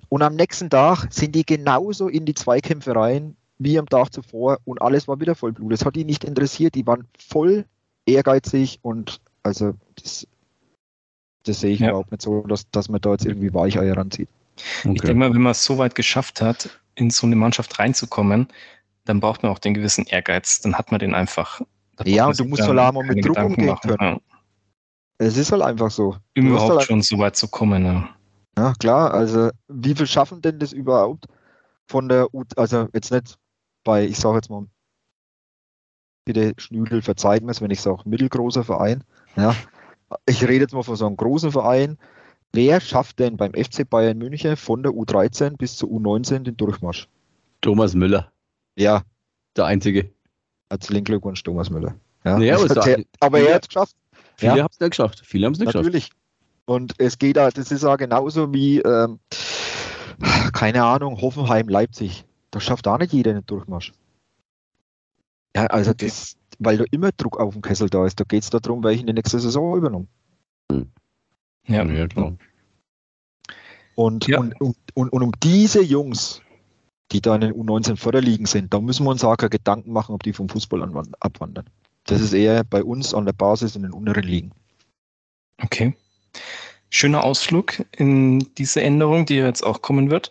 Speaker 5: Und am nächsten Tag sind die genauso in die Zweikämpfe rein wie am Tag zuvor und alles war wieder voll Blut. Das hat die nicht interessiert. Die waren voll ehrgeizig und also das, das sehe ich
Speaker 3: Ja.
Speaker 5: überhaupt nicht so, dass, dass man da jetzt irgendwie Weicheier ranzieht.
Speaker 3: Ich
Speaker 4: Okay.
Speaker 3: denke mal, wenn man es so weit geschafft hat, in so eine Mannschaft reinzukommen, dann braucht man auch den gewissen Ehrgeiz. Dann hat man den einfach.
Speaker 5: Ja, und du musst halt auch mal mit Druck
Speaker 3: Gedanken
Speaker 5: umgehen
Speaker 3: machen.
Speaker 5: können.
Speaker 3: Ja,
Speaker 5: Es ist halt einfach so.
Speaker 3: Überhaupt
Speaker 5: halt
Speaker 3: schon so weit zu kommen. Ja.
Speaker 5: Ja, klar, also wie viel schaffen denn das überhaupt von der U, also jetzt nicht bei, ich sage jetzt mal, bitte Schnüdel, verzeiht mir es, wenn ich sage, mittelgroßer Verein, ja. Ich rede jetzt mal von so einem großen Verein. Wer schafft denn beim FC Bayern München von der U13 bis zur U19 den Durchmarsch?
Speaker 4: Thomas Müller,
Speaker 5: Ja,
Speaker 4: der Einzige.
Speaker 5: Herzlichen Glückwunsch, Thomas Müller. Ja,
Speaker 4: Ja, aber
Speaker 5: das
Speaker 4: es
Speaker 5: hat
Speaker 4: war-
Speaker 5: er, aber
Speaker 4: viele-
Speaker 5: er hat es geschafft.
Speaker 4: Viele
Speaker 5: Ja.
Speaker 4: haben es nicht geschafft. Viele haben es nicht geschafft.
Speaker 5: Natürlich. Und es geht auch, das ist auch genauso wie, ähm, keine Ahnung, Hoffenheim, Leipzig. Da schafft auch nicht jeder den Durchmarsch. Ja, also
Speaker 3: Okay.
Speaker 5: das, weil da immer Druck auf dem Kessel da ist. Da geht es darum, welche in die nächste Saison übernommen.
Speaker 3: Ja.
Speaker 4: Ja, klar.
Speaker 5: Und,
Speaker 3: Ja.
Speaker 5: und, und, und, und um diese Jungs, die da in den U19 Förderligen sind, da müssen wir uns auch keine Gedanken machen, ob die vom Fußball abwandern. Das ist eher bei uns an der Basis in den unteren Ligen.
Speaker 3: Okay. Schöner Ausflug in diese Änderung, die jetzt auch kommen wird.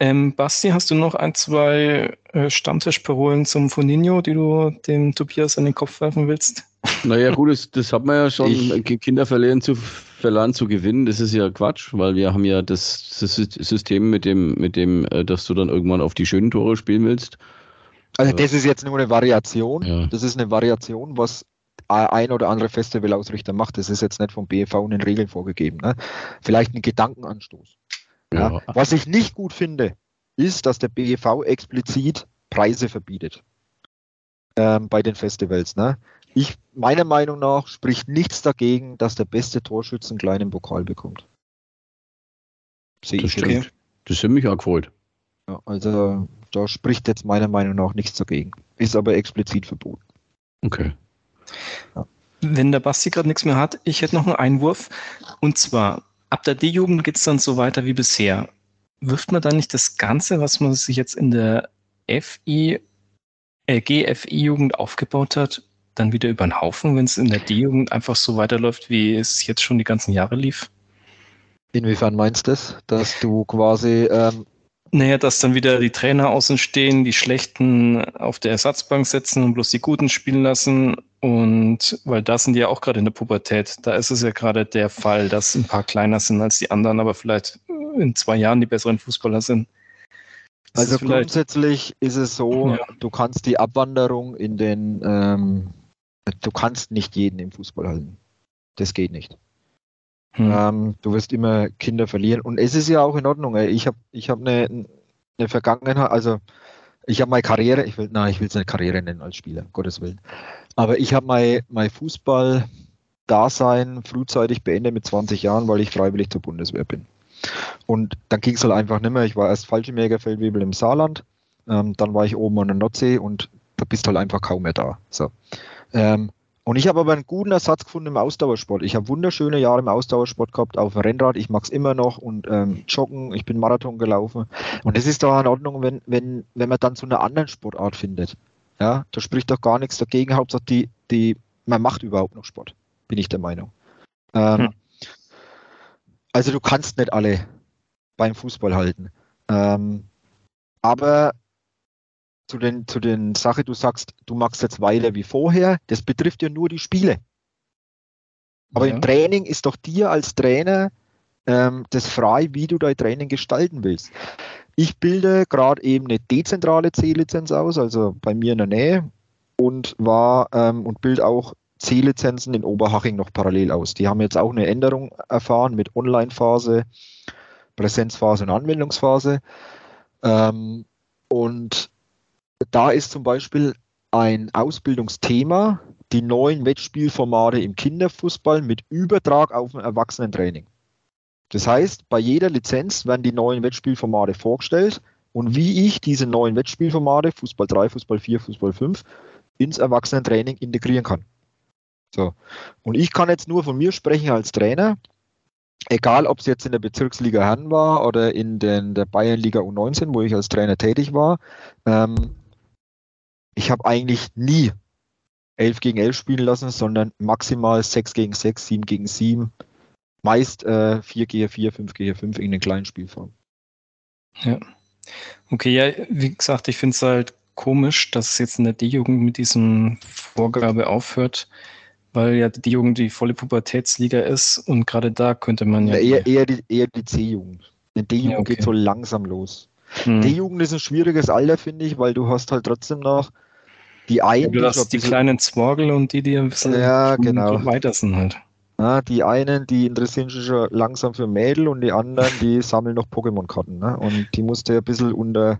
Speaker 3: Ähm, Basti, hast du noch ein, zwei äh, Stammtischparolen zum Foninho, die du dem Tobias an den Kopf werfen willst?
Speaker 4: Naja, gut, das, das hat man ja schon,
Speaker 5: Ich-
Speaker 4: Ki- Kinder verlieren zu verlernen zu gewinnen, das ist ja Quatsch, weil wir haben ja das, das System mit dem, mit dem, äh, dass du dann irgendwann auf die schönen Tore spielen willst.
Speaker 5: Also das ist jetzt nur eine Variation.
Speaker 4: Ja.
Speaker 5: Das ist eine Variation, was ein oder andere Festivalausrichter macht. Das ist jetzt nicht vom BFV in den Regeln vorgegeben. Ne? Vielleicht ein Gedankenanstoß. Ja.
Speaker 4: Ja.
Speaker 5: Was ich nicht gut finde, ist, dass der BFV explizit Preise verbietet ähm, bei den Festivals. Ne? Ich, meiner Meinung nach spricht nichts dagegen, dass der beste Torschütze einen kleinen Pokal bekommt. Sehe
Speaker 4: Das
Speaker 5: ich
Speaker 4: stimmt. Das hat mich auch gefreut.
Speaker 5: Ja, also da spricht jetzt meiner Meinung nach nichts dagegen. Ist aber explizit verboten.
Speaker 4: Okay.
Speaker 3: Wenn der Basti gerade nichts mehr hat, ich hätte noch einen Einwurf. Und zwar, ab der D-Jugend geht es dann so weiter wie bisher. Wirft man dann nicht das Ganze, was man sich jetzt in der FI, äh, GFI-Jugend aufgebaut hat, dann wieder über den Haufen, wenn es in der D-Jugend einfach so weiterläuft, wie es jetzt schon die ganzen Jahre lief?
Speaker 5: Inwiefern meinst du das, dass du quasi ähm,
Speaker 3: naja, dass dann wieder die Trainer außen stehen, die Schlechten auf der Ersatzbank setzen und bloß die Guten spielen lassen. Und weil da sind die ja auch gerade in der Pubertät. Da ist es ja gerade der Fall, dass ein paar kleiner sind als die anderen, aber vielleicht in zwei Jahren die besseren Fußballer sind.
Speaker 5: Das also ist grundsätzlich ist es so, ja. du kannst die Abwanderung in den, ähm, du kannst nicht jeden im Fußball halten. Das geht nicht. Hm. Ähm, du wirst immer Kinder verlieren. Und es ist ja auch in Ordnung. Ey. Ich habe ich hab eine, eine Vergangenheit, also ich habe meine Karriere, ich will, nein, ich will es nicht Karriere nennen als Spieler, Gottes Willen. Aber ich habe mein, mein Fußball-Dasein frühzeitig beendet mit 20 Jahren, weil ich freiwillig zur Bundeswehr bin. Und dann ging es halt einfach nicht mehr. Ich war erst Fallschirmjägerfeldwebel im Saarland, ähm, dann war ich oben an der Nordsee und da bist du halt einfach kaum mehr da. So. Ähm, und ich habe aber einen guten Ersatz gefunden im Ausdauersport. Ich habe wunderschöne Jahre im Ausdauersport gehabt, auf dem Rennrad. Ich mag es immer noch und ähm, joggen. Ich bin Marathon gelaufen. Und es ist doch in Ordnung, wenn, wenn, wenn man dann zu einer anderen Sportart findet. Ja, da spricht doch gar nichts dagegen. Hauptsache, die, die, man macht überhaupt noch Sport, bin ich der Meinung. Ähm, hm. Also du kannst nicht alle beim Fußball halten. Ähm, aber zu den, zu den Sache, du sagst, du machst jetzt weiter wie vorher, das betrifft ja nur die Spiele. Aber ja. im Training ist doch dir als Trainer ähm, das frei, wie du dein Training gestalten willst. Ich bilde gerade eben eine dezentrale C-Lizenz aus, also bei mir in der Nähe, und war ähm, und bilde auch C-Lizenzen in Oberhaching noch parallel aus. Die haben jetzt auch eine Änderung erfahren mit Online-Phase, Präsenzphase und Anwendungsphase. Ähm, und da ist zum Beispiel ein Ausbildungsthema die neuen Wettspielformate im Kinderfußball mit Übertrag auf ein Erwachsenentraining. Das heißt, bei jeder Lizenz werden die neuen Wettspielformate vorgestellt und wie ich diese neuen Wettspielformate, Fußball 3, Fußball 4, Fußball 5, ins Erwachsenentraining integrieren kann. So. Und ich kann jetzt nur von mir sprechen als Trainer, egal ob es jetzt in der Bezirksliga Herren war oder in den, der Bayernliga U19, wo ich als Trainer tätig war. Ähm, ich habe eigentlich nie 11 gegen 11 spielen lassen, sondern maximal 6 gegen 6, 7 gegen 7, meist äh, 4 gegen 4, 5 gegen 5 in den kleinen Spielformen.
Speaker 3: Ja. Okay, ja, wie gesagt, ich finde es halt komisch, dass es jetzt in der D-Jugend mit diesem Vorgabe aufhört, weil ja die Jugend die volle Pubertätsliga ist und gerade da könnte man ja. ja
Speaker 5: eher, eher die, eher die C-Jugend. Die D-Jugend ja, okay. geht so langsam los. Hm. D-Jugend ist ein schwieriges Alter, finde ich, weil du hast halt trotzdem noch die einen.
Speaker 3: Du hast die kleinen Zworgel und die, die ein bisschen
Speaker 5: ja, genau.
Speaker 3: weiter sind halt.
Speaker 5: Ja, die einen, die interessieren sich schon langsam für Mädel und die anderen, die sammeln noch Pokémon-Karten. Ne? Und die musste ein bisschen unter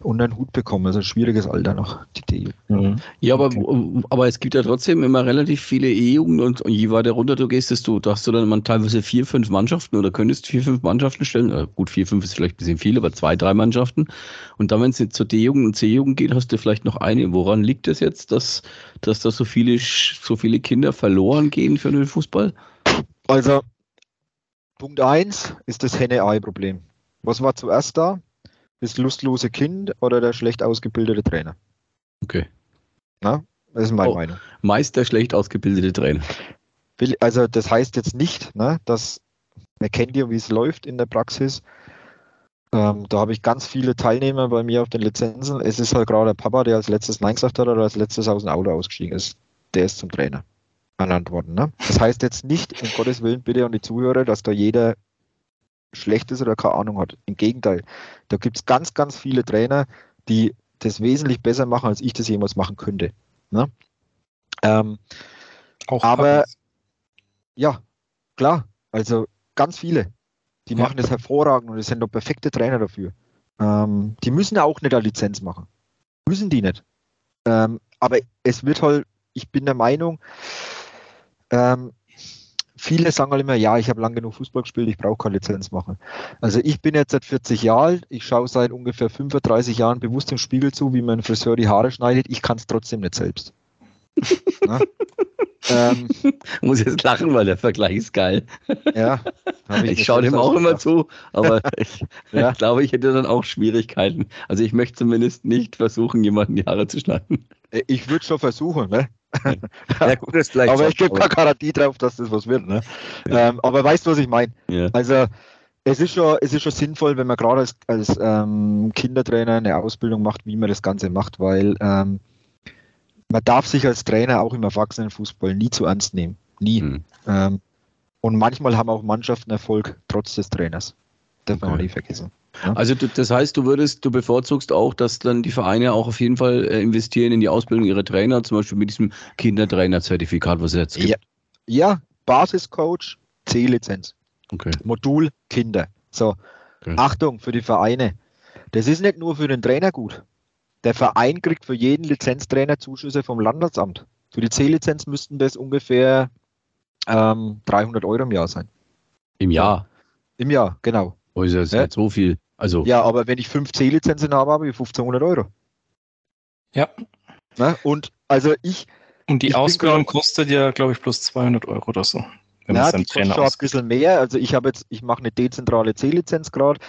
Speaker 5: unter den Hut bekommen. Also ein schwieriges Alter noch, die D-Jugend.
Speaker 4: Mhm. Ja, aber, okay. aber es gibt ja trotzdem immer relativ viele E-Jugend und, und je weiter runter du gehst, desto, da hast du dann teilweise vier, fünf Mannschaften oder könntest vier, fünf Mannschaften stellen. Gut, vier, fünf ist vielleicht ein bisschen viel, aber zwei, drei Mannschaften. Und dann, wenn es zur D-Jugend und C-Jugend geht, hast du vielleicht noch eine. Woran liegt es das jetzt, dass, dass da so viele, so viele Kinder verloren gehen für den Fußball?
Speaker 5: Also, Punkt 1 ist das Henne-Ei-Problem. Was war zuerst da? Das lustlose Kind oder der schlecht ausgebildete Trainer.
Speaker 4: Okay.
Speaker 5: Na, das ist meine oh, Meinung.
Speaker 4: Meist der schlecht ausgebildete Trainer.
Speaker 5: Also das heißt jetzt nicht, ne, dass man kennt ja, wie es läuft in der Praxis. Ähm, da habe ich ganz viele Teilnehmer bei mir auf den Lizenzen. Es ist halt gerade der Papa, der als letztes Nein gesagt hat oder als letztes aus dem Auto ausgestiegen ist. Der ist zum Trainer ernannt worden. Ne? Das heißt jetzt nicht, um Gottes Willen, bitte an die Zuhörer, dass da jeder schlecht ist oder keine Ahnung hat. Im Gegenteil, da gibt es ganz, ganz viele Trainer, die das wesentlich besser machen, als ich das jemals machen könnte. Ne? Ähm, Auch aber Papas. ja, klar, also ganz viele, die ja. machen das hervorragend und es sind doch perfekte Trainer dafür. Ähm, die müssen auch nicht eine Lizenz machen. Müssen die nicht. Ähm, aber es wird halt, ich bin der Meinung, ähm, viele sagen halt immer, ja, ich habe lange genug Fußball gespielt, ich brauche keine Lizenz machen. Also ich bin jetzt seit 40 Jahren alt, ich schaue seit ungefähr 35 Jahren bewusst im Spiegel zu, wie mein Friseur die Haare schneidet, ich kann es trotzdem nicht selbst.
Speaker 4: Ähm, muss jetzt lachen, weil der Vergleich ist geil.
Speaker 5: Ja.
Speaker 4: Ich, ich schaue dem auch immer zu, aber ich, ja. ich, glaube, ich hätte dann auch Schwierigkeiten. Also ich möchte zumindest nicht versuchen, jemanden die Haare zu schneiden.
Speaker 5: Äh, ich würde schon versuchen, ne?
Speaker 4: Ja, gut, das vielleicht
Speaker 5: aber ich gebe keine Garantie drauf, dass das was wird. Ne? Ja. Ähm, aber weißt du, was ich meine? Ja. Also es ist, schon, es ist schon sinnvoll, wenn man gerade als, als ähm, Kindertrainer eine Ausbildung macht, wie man das Ganze macht, weil ähm, man darf sich als Trainer auch im Erwachsenenfußball nie zu ernst nehmen. Nie. Mhm. Und manchmal haben auch Mannschaften Erfolg trotz des Trainers. Darf man okay. nie vergessen.
Speaker 4: Ja? Also du, das heißt, du würdest, du bevorzugst auch, dass dann die Vereine auch auf jeden Fall äh, investieren in die Ausbildung ihrer Trainer, zum Beispiel mit diesem Kindertrainer-Zertifikat, was es jetzt gibt.
Speaker 5: Ja, ja Basiscoach, C-Lizenz.
Speaker 4: Okay.
Speaker 5: Modul Kinder. So, okay. Achtung für die Vereine. Das ist nicht nur für den Trainer gut. Der Verein kriegt für jeden Lizenztrainer Zuschüsse vom Landratsamt. Für die C-Lizenz müssten das ungefähr ähm, 300 Euro im Jahr sein.
Speaker 4: Im Jahr?
Speaker 5: Im Jahr, genau.
Speaker 4: Oh, ist das ja. nicht so viel. Also.
Speaker 5: Ja, aber wenn ich fünf C-Lizenzen habe, habe ich 1500 Euro.
Speaker 3: Ja.
Speaker 5: Na, und also ich.
Speaker 3: Und die Ausbildung kostet ja, glaube ich, plus 200 Euro oder so.
Speaker 5: Ja, die kostet schon ein bisschen mehr. Also ich habe jetzt, ich mache eine dezentrale C-Lizenz gerade.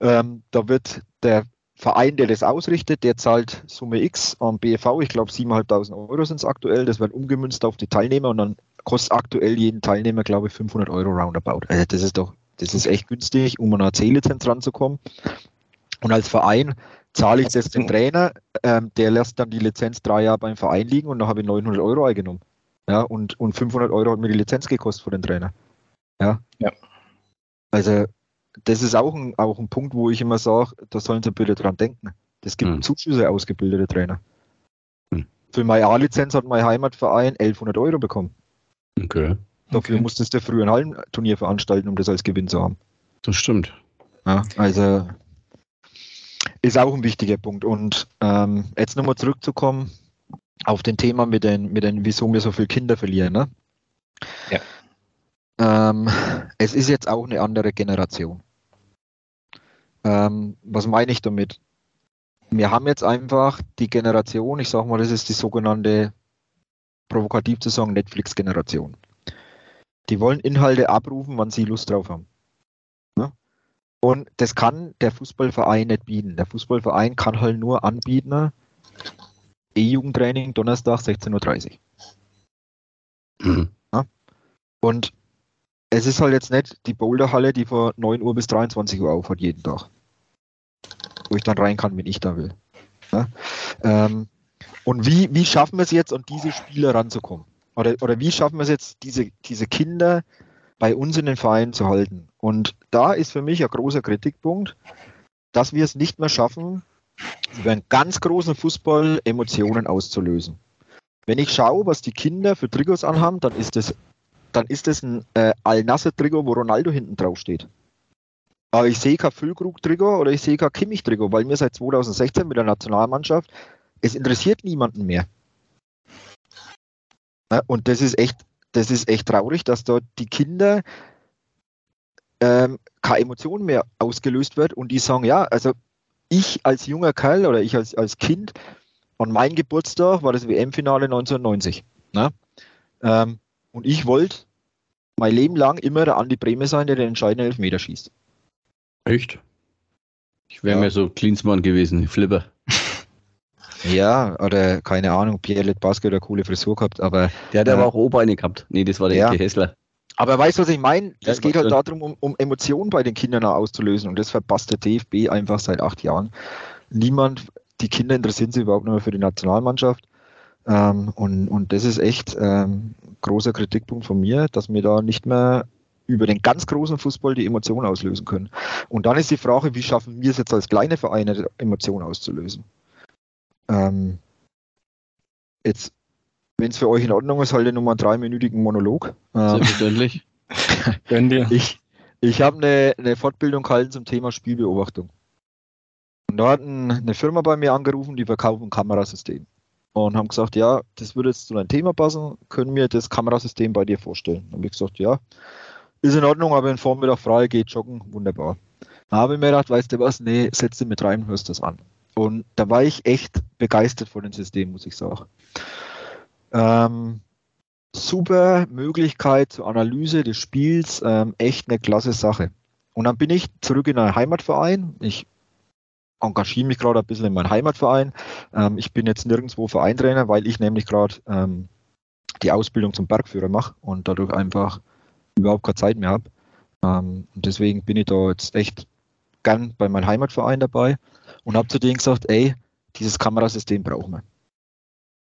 Speaker 5: Ähm, da wird der Verein, der das ausrichtet, der zahlt Summe X am BFV. Ich glaube 7.500 Euro sind es aktuell. Das wird umgemünzt auf die Teilnehmer und dann kostet aktuell jeden Teilnehmer, glaube ich, 500 Euro roundabout. Also das ist doch, das ist echt günstig, um an eine C-Lizenz ranzukommen. Und als Verein zahle ich das dem Trainer, ähm, der lässt dann die Lizenz drei Jahre beim Verein liegen und dann habe ich 900 Euro eingenommen. Ja, und, und 500 Euro hat mir die Lizenz gekostet für den Trainer. Ja.
Speaker 3: ja.
Speaker 5: Also, das ist auch ein, auch ein Punkt, wo ich immer sage, da sollen sie bitte dran denken. Das gibt hm. Zuschüsse ausgebildete Trainer. Hm. Für meine A-Lizenz hat mein Heimatverein 1100 Euro bekommen.
Speaker 4: Okay.
Speaker 5: Dafür okay. musstest du früher ein Hallenturnier veranstalten, um das als Gewinn zu haben.
Speaker 4: Das stimmt.
Speaker 5: Ja, also ist auch ein wichtiger Punkt. Und ähm, jetzt nochmal zurückzukommen, auf den Thema mit den, mit den, wieso wir so viele Kinder verlieren. Ne?
Speaker 3: Ja.
Speaker 5: Ähm, es ist jetzt auch eine andere Generation. Ähm, was meine ich damit? Wir haben jetzt einfach die Generation, ich sage mal, das ist die sogenannte, provokativ zu sagen, Netflix-Generation. Die wollen Inhalte abrufen, wann sie Lust drauf haben. Ne? Und das kann der Fußballverein nicht bieten. Der Fußballverein kann halt nur anbieten, E-Jugendtraining Donnerstag 16.30 Uhr. Mhm. Ja? Und es ist halt jetzt nicht die Boulderhalle, die von 9 Uhr bis 23 Uhr aufhat jeden Tag. Wo ich dann rein kann, wenn ich da will. Ja? Ähm, und wie, wie schaffen wir es jetzt, an diese Spieler ranzukommen? Oder, oder wie schaffen wir es jetzt, diese, diese Kinder bei uns in den Vereinen zu halten? Und da ist für mich ein großer Kritikpunkt, dass wir es nicht mehr schaffen, über einen ganz großen Fußball Emotionen auszulösen. Wenn ich schaue, was die Kinder für Trikots anhaben, dann ist das, dann ist das ein äh, Al-Nasser-Trikot, wo Ronaldo hinten drauf steht. Aber ich sehe kein Füllkrug-Trikot oder ich sehe kein Kimmich-Trikot, weil mir seit 2016 mit der Nationalmannschaft, es interessiert niemanden mehr. Und das ist echt, das ist echt traurig, dass dort die Kinder ähm, keine Emotion mehr ausgelöst wird und die sagen, ja, also ich als junger Kerl oder ich als, als Kind, an meinem Geburtstag war das WM-Finale 1990. Ne? Ähm, und ich wollte mein Leben lang immer der Andi Breme sein, der den entscheidenden Elfmeter schießt.
Speaker 4: Echt? Ich wäre ja. mir so Klinsmann gewesen, Flipper.
Speaker 5: Ja, oder keine Ahnung, Pierre Basket oder coole Frisur gehabt, aber.
Speaker 4: Der hat äh, aber auch Oberbeine gehabt. Nee, das war der ja. Hessler.
Speaker 5: Aber weißt du, was ich meine? Es geht halt darum, um, um, Emotionen bei den Kindern auszulösen. Und das verpasst der DFB einfach seit acht Jahren. Niemand, die Kinder interessieren sich überhaupt nicht mehr für die Nationalmannschaft. Ähm, und, und das ist echt ähm, großer Kritikpunkt von mir, dass wir da nicht mehr über den ganz großen Fußball die Emotionen auslösen können. Und dann ist die Frage, wie schaffen wir es jetzt als kleine Vereine, Emotionen auszulösen? Ähm, jetzt wenn es für euch in Ordnung ist, halte ich nochmal einen dreiminütigen Monolog.
Speaker 4: Ähm, Selbstverständlich.
Speaker 5: Gönn dir. Ich, ich habe eine, eine Fortbildung gehalten zum Thema Spielbeobachtung. Und da hat eine Firma bei mir angerufen, die verkaufen ein Kamerasystem. Und haben gesagt, ja, das würde jetzt zu deinem Thema passen, können wir das Kamerasystem bei dir vorstellen? Dann habe ich gesagt, ja, ist in Ordnung, aber in Vormittag frei, geht joggen, wunderbar. Dann habe ich mir gedacht, weißt du was, nee, setz dich mit rein, hörst das an. Und da war ich echt begeistert von dem System, muss ich sagen. Ähm, super Möglichkeit zur Analyse des Spiels, ähm, echt eine klasse Sache. Und dann bin ich zurück in einen Heimatverein. Ich engagiere mich gerade ein bisschen in meinen Heimatverein. Ähm, ich bin jetzt nirgendwo Vereintrainer, weil ich nämlich gerade ähm, die Ausbildung zum Bergführer mache und dadurch einfach überhaupt keine Zeit mehr habe. Ähm, und deswegen bin ich da jetzt echt gern bei meinem Heimatverein dabei und habe zu denen gesagt, ey, dieses Kamerasystem brauchen wir.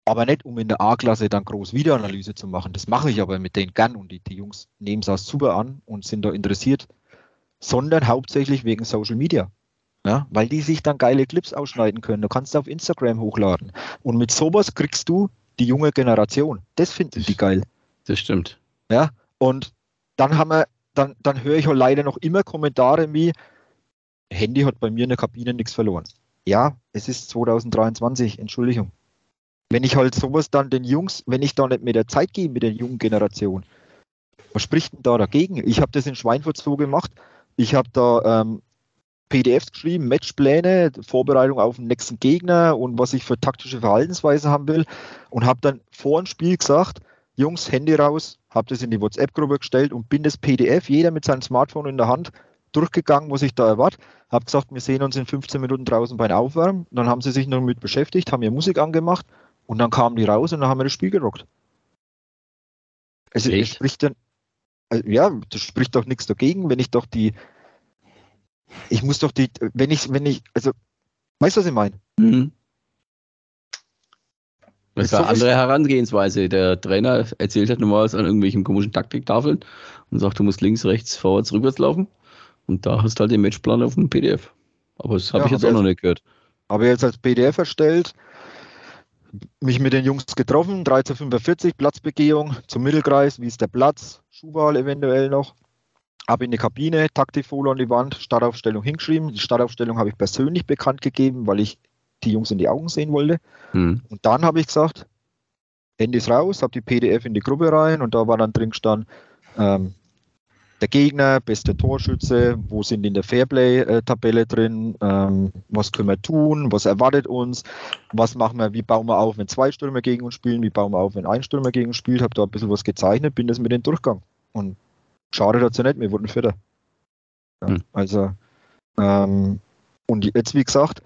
Speaker 5: Aber nicht, um in der A-Klasse dann groß Videoanalyse zu machen. Das mache ich aber mit denen gern und die, die Jungs nehmen es super an und sind da interessiert, sondern hauptsächlich wegen Social Media. Ja, weil die sich dann geile Clips ausschneiden können. Du kannst auf Instagram hochladen. Und mit sowas kriegst du die junge Generation. Das finden die geil.
Speaker 4: Das stimmt.
Speaker 5: Ja, und dann haben wir, dann, dann höre ich halt leider noch immer Kommentare wie, Handy hat bei mir in der Kabine nichts verloren. Ja, es ist 2023, Entschuldigung. Wenn ich halt sowas dann den Jungs, wenn ich da nicht mehr der Zeit gehe mit der jungen Generation, was spricht denn da dagegen? Ich habe das in Schweinfurt so gemacht. Ich habe da ähm, PDFs geschrieben, Matchpläne, Vorbereitung auf den nächsten Gegner und was ich für taktische Verhaltensweise haben will und habe dann vor dem Spiel gesagt, Jungs, Handy raus, habe das in die WhatsApp-Gruppe gestellt und bin das PDF, jeder mit seinem Smartphone in der Hand, durchgegangen, was ich da erwarte. Habe gesagt, wir sehen uns in 15 Minuten draußen beim Aufwärmen. Dann haben sie sich noch mit beschäftigt, haben mir Musik angemacht und dann kamen die raus und dann haben wir das Spiel gerockt. Also, es spricht dann, also, ja, das spricht doch nichts dagegen, wenn ich doch die, ich muss doch die, wenn ich, wenn ich, also, weißt du, was ich meine? Mhm.
Speaker 4: Das ist eine andere Herangehensweise. Der Trainer erzählt halt normalerweise an irgendwelchen komischen Taktiktafeln und sagt, du musst links, rechts, vorwärts, rückwärts laufen. Und da hast du halt den Matchplan auf dem PDF. Aber das habe ja, ich jetzt auch noch nicht gehört.
Speaker 5: Habe jetzt als PDF erstellt, mich mit den Jungs getroffen, 1345, Platzbegehung zum Mittelkreis, wie ist der Platz, Schuhwahl eventuell noch. Habe in die Kabine, Taktikfolie an die Wand, Startaufstellung hingeschrieben. Die Startaufstellung habe ich persönlich bekannt gegeben, weil ich die Jungs in die Augen sehen wollte. Hm. Und dann habe ich gesagt, Handys raus, habe die PDF in die Gruppe rein und da war dann drin gestanden, ähm, der Gegner, beste Torschütze, wo sind in der Fairplay-Tabelle drin, ähm, was können wir tun, was erwartet uns, was machen wir, wie bauen wir auf, wenn zwei Stürmer gegen uns spielen, wie bauen wir auf, wenn ein Stürmer gegen uns spielt, habe da ein bisschen was gezeichnet, bin das mit dem Durchgang. Und schade dazu nicht, wir wurden Vierter. Ja, hm. Also, ähm, und jetzt, wie gesagt,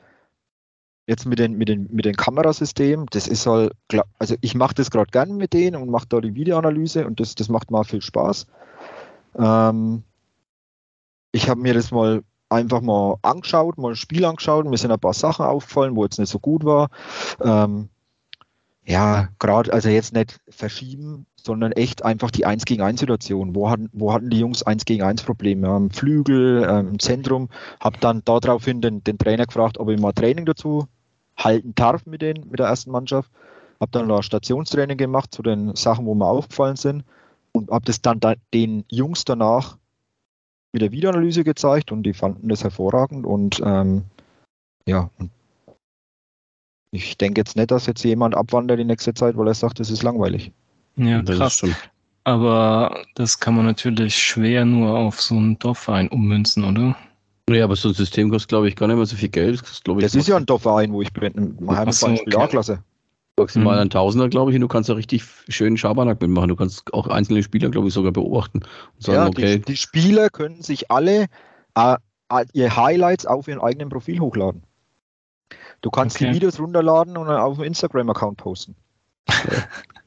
Speaker 5: jetzt mit den, mit den, mit den Kamerasystemen, das ist halt, also ich mache das gerade gern mit denen und mache da die Videoanalyse und das, das macht mal viel Spaß. Ähm, ich habe mir das mal einfach mal angeschaut, mal ein Spiel angeschaut. Mir sind ein paar Sachen aufgefallen, wo jetzt nicht so gut war. Ähm, ja, gerade, also jetzt nicht verschieben, sondern echt einfach die 1 gegen 1 Situation. Wo hatten, wo hatten die Jungs 1 gegen 1 Probleme? Am Flügel, ähm, im Zentrum. Habe dann daraufhin den, den Trainer gefragt, ob ich mal Training dazu halten darf mit, den, mit der ersten Mannschaft. Habe dann da Stationstraining gemacht zu den Sachen, wo mir aufgefallen sind und habe das dann da, den Jungs danach mit der Videoanalyse gezeigt und die fanden das hervorragend und ähm, ja, und ich denke jetzt nicht, dass jetzt jemand abwandert die nächste Zeit, weil er sagt, das ist langweilig.
Speaker 3: Ja, das krass. Aber das kann man natürlich schwer nur auf so einen Dorfverein ummünzen, oder?
Speaker 4: Ja, aber so ein System kostet, glaube ich, gar nicht mehr so viel Geld.
Speaker 5: Das, ich, das ist ja ein Dorfverein, wo ich bin. Mein
Speaker 4: so, okay. A-Klasse. Maximal mhm. ein Tausender, glaube ich, und du kannst da richtig schönen Schabernack mitmachen. Du kannst auch einzelne Spieler, glaube ich, sogar beobachten.
Speaker 5: Und sagen, ja, okay. Die, die Spieler können sich alle äh, äh, ihre Highlights auf ihren eigenen Profil hochladen. Du kannst okay. die Videos runterladen und dann auf dem Instagram-Account posten.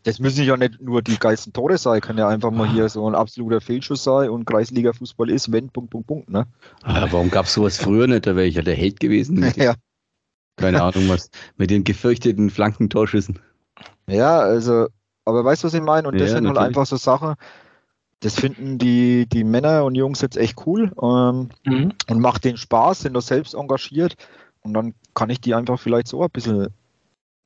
Speaker 5: das müssen ja nicht nur die geilsten Tore sein, kann ja einfach mal hier so ein absoluter Fehlschuss sein und Kreisliga-Fußball ist, wenn, Punkt, Punkt, Punkt. Ne?
Speaker 4: Ah, warum gab es sowas früher nicht? Da wäre ich ja der Held gewesen.
Speaker 5: ja.
Speaker 4: Keine Ahnung, was mit den gefürchteten Flankentorschüssen.
Speaker 5: Ja, also, aber weißt du, was ich meine? Und das ja, sind halt einfach so Sachen, das finden die, die Männer und Jungs jetzt echt cool ähm, mhm. und macht denen Spaß, sind da selbst engagiert und dann kann ich die einfach vielleicht so ein bisschen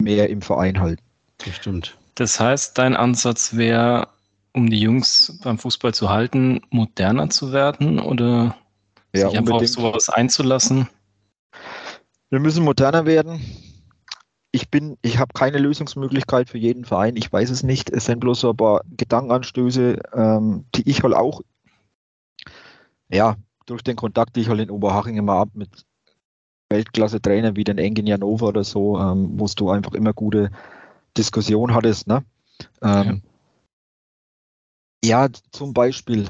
Speaker 5: mehr im Verein halten.
Speaker 3: Das stimmt. Das heißt, dein Ansatz wäre, um die Jungs beim Fußball zu halten, moderner zu werden oder ja, sich einfach auf sowas einzulassen?
Speaker 5: Wir müssen moderner werden. Ich bin, ich habe keine Lösungsmöglichkeit für jeden Verein. Ich weiß es nicht. Es sind bloß so ein paar Gedankenanstöße, ähm, die ich halt auch, ja, durch den Kontakt, den ich halt in Oberhaching immer habe mit Weltklasse-Trainern wie den Engin Janova oder so, ähm, wo du einfach immer gute Diskussionen hattest, ne? Ähm, ja. zum Beispiel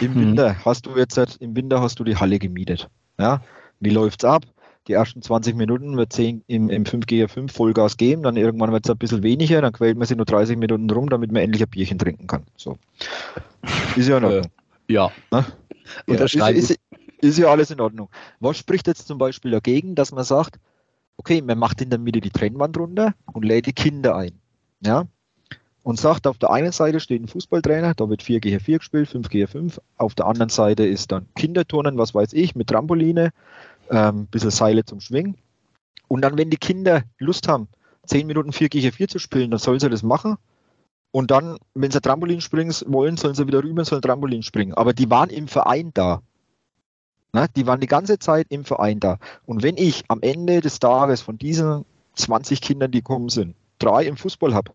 Speaker 5: im
Speaker 3: Mhm.
Speaker 5: Winter hast du jetzt im Winter hast du die Halle gemietet. Ja, wie läuft's ab? Die ersten 20 Minuten wird 10 im, im 5G5 Vollgas geben, dann irgendwann wird es ein bisschen weniger, dann quält man sich nur 30 Minuten rum, damit man endlich ein Bierchen trinken kann. So. Ist ja in Ordnung.
Speaker 4: Ja.
Speaker 5: Ne? Ja, ist, ist, ist ja alles in Ordnung. Was spricht jetzt zum Beispiel dagegen, dass man sagt, okay, man macht in der Mitte die Trennwand runter und lädt die Kinder ein. Ja? Und sagt, auf der einen Seite steht ein Fußballtrainer, da wird 4 gegen 4 gespielt, 5 gegen 5. Auf der anderen Seite ist dann Kinderturnen, was weiß ich, mit Trampoline, ähm, bisschen Seile zum Schwingen. Und dann, wenn die Kinder Lust haben, 10 Minuten 4 gegen 4 zu spielen, dann sollen sie das machen. Und dann, wenn sie Trampolin springen wollen, sollen sie wieder rüber und sollen Trampolin springen. Aber die waren im Verein da. Na, die waren die ganze Zeit im Verein da. Und wenn ich am Ende des Tages von diesen 20 Kindern, die kommen sind, drei im Fußball habe,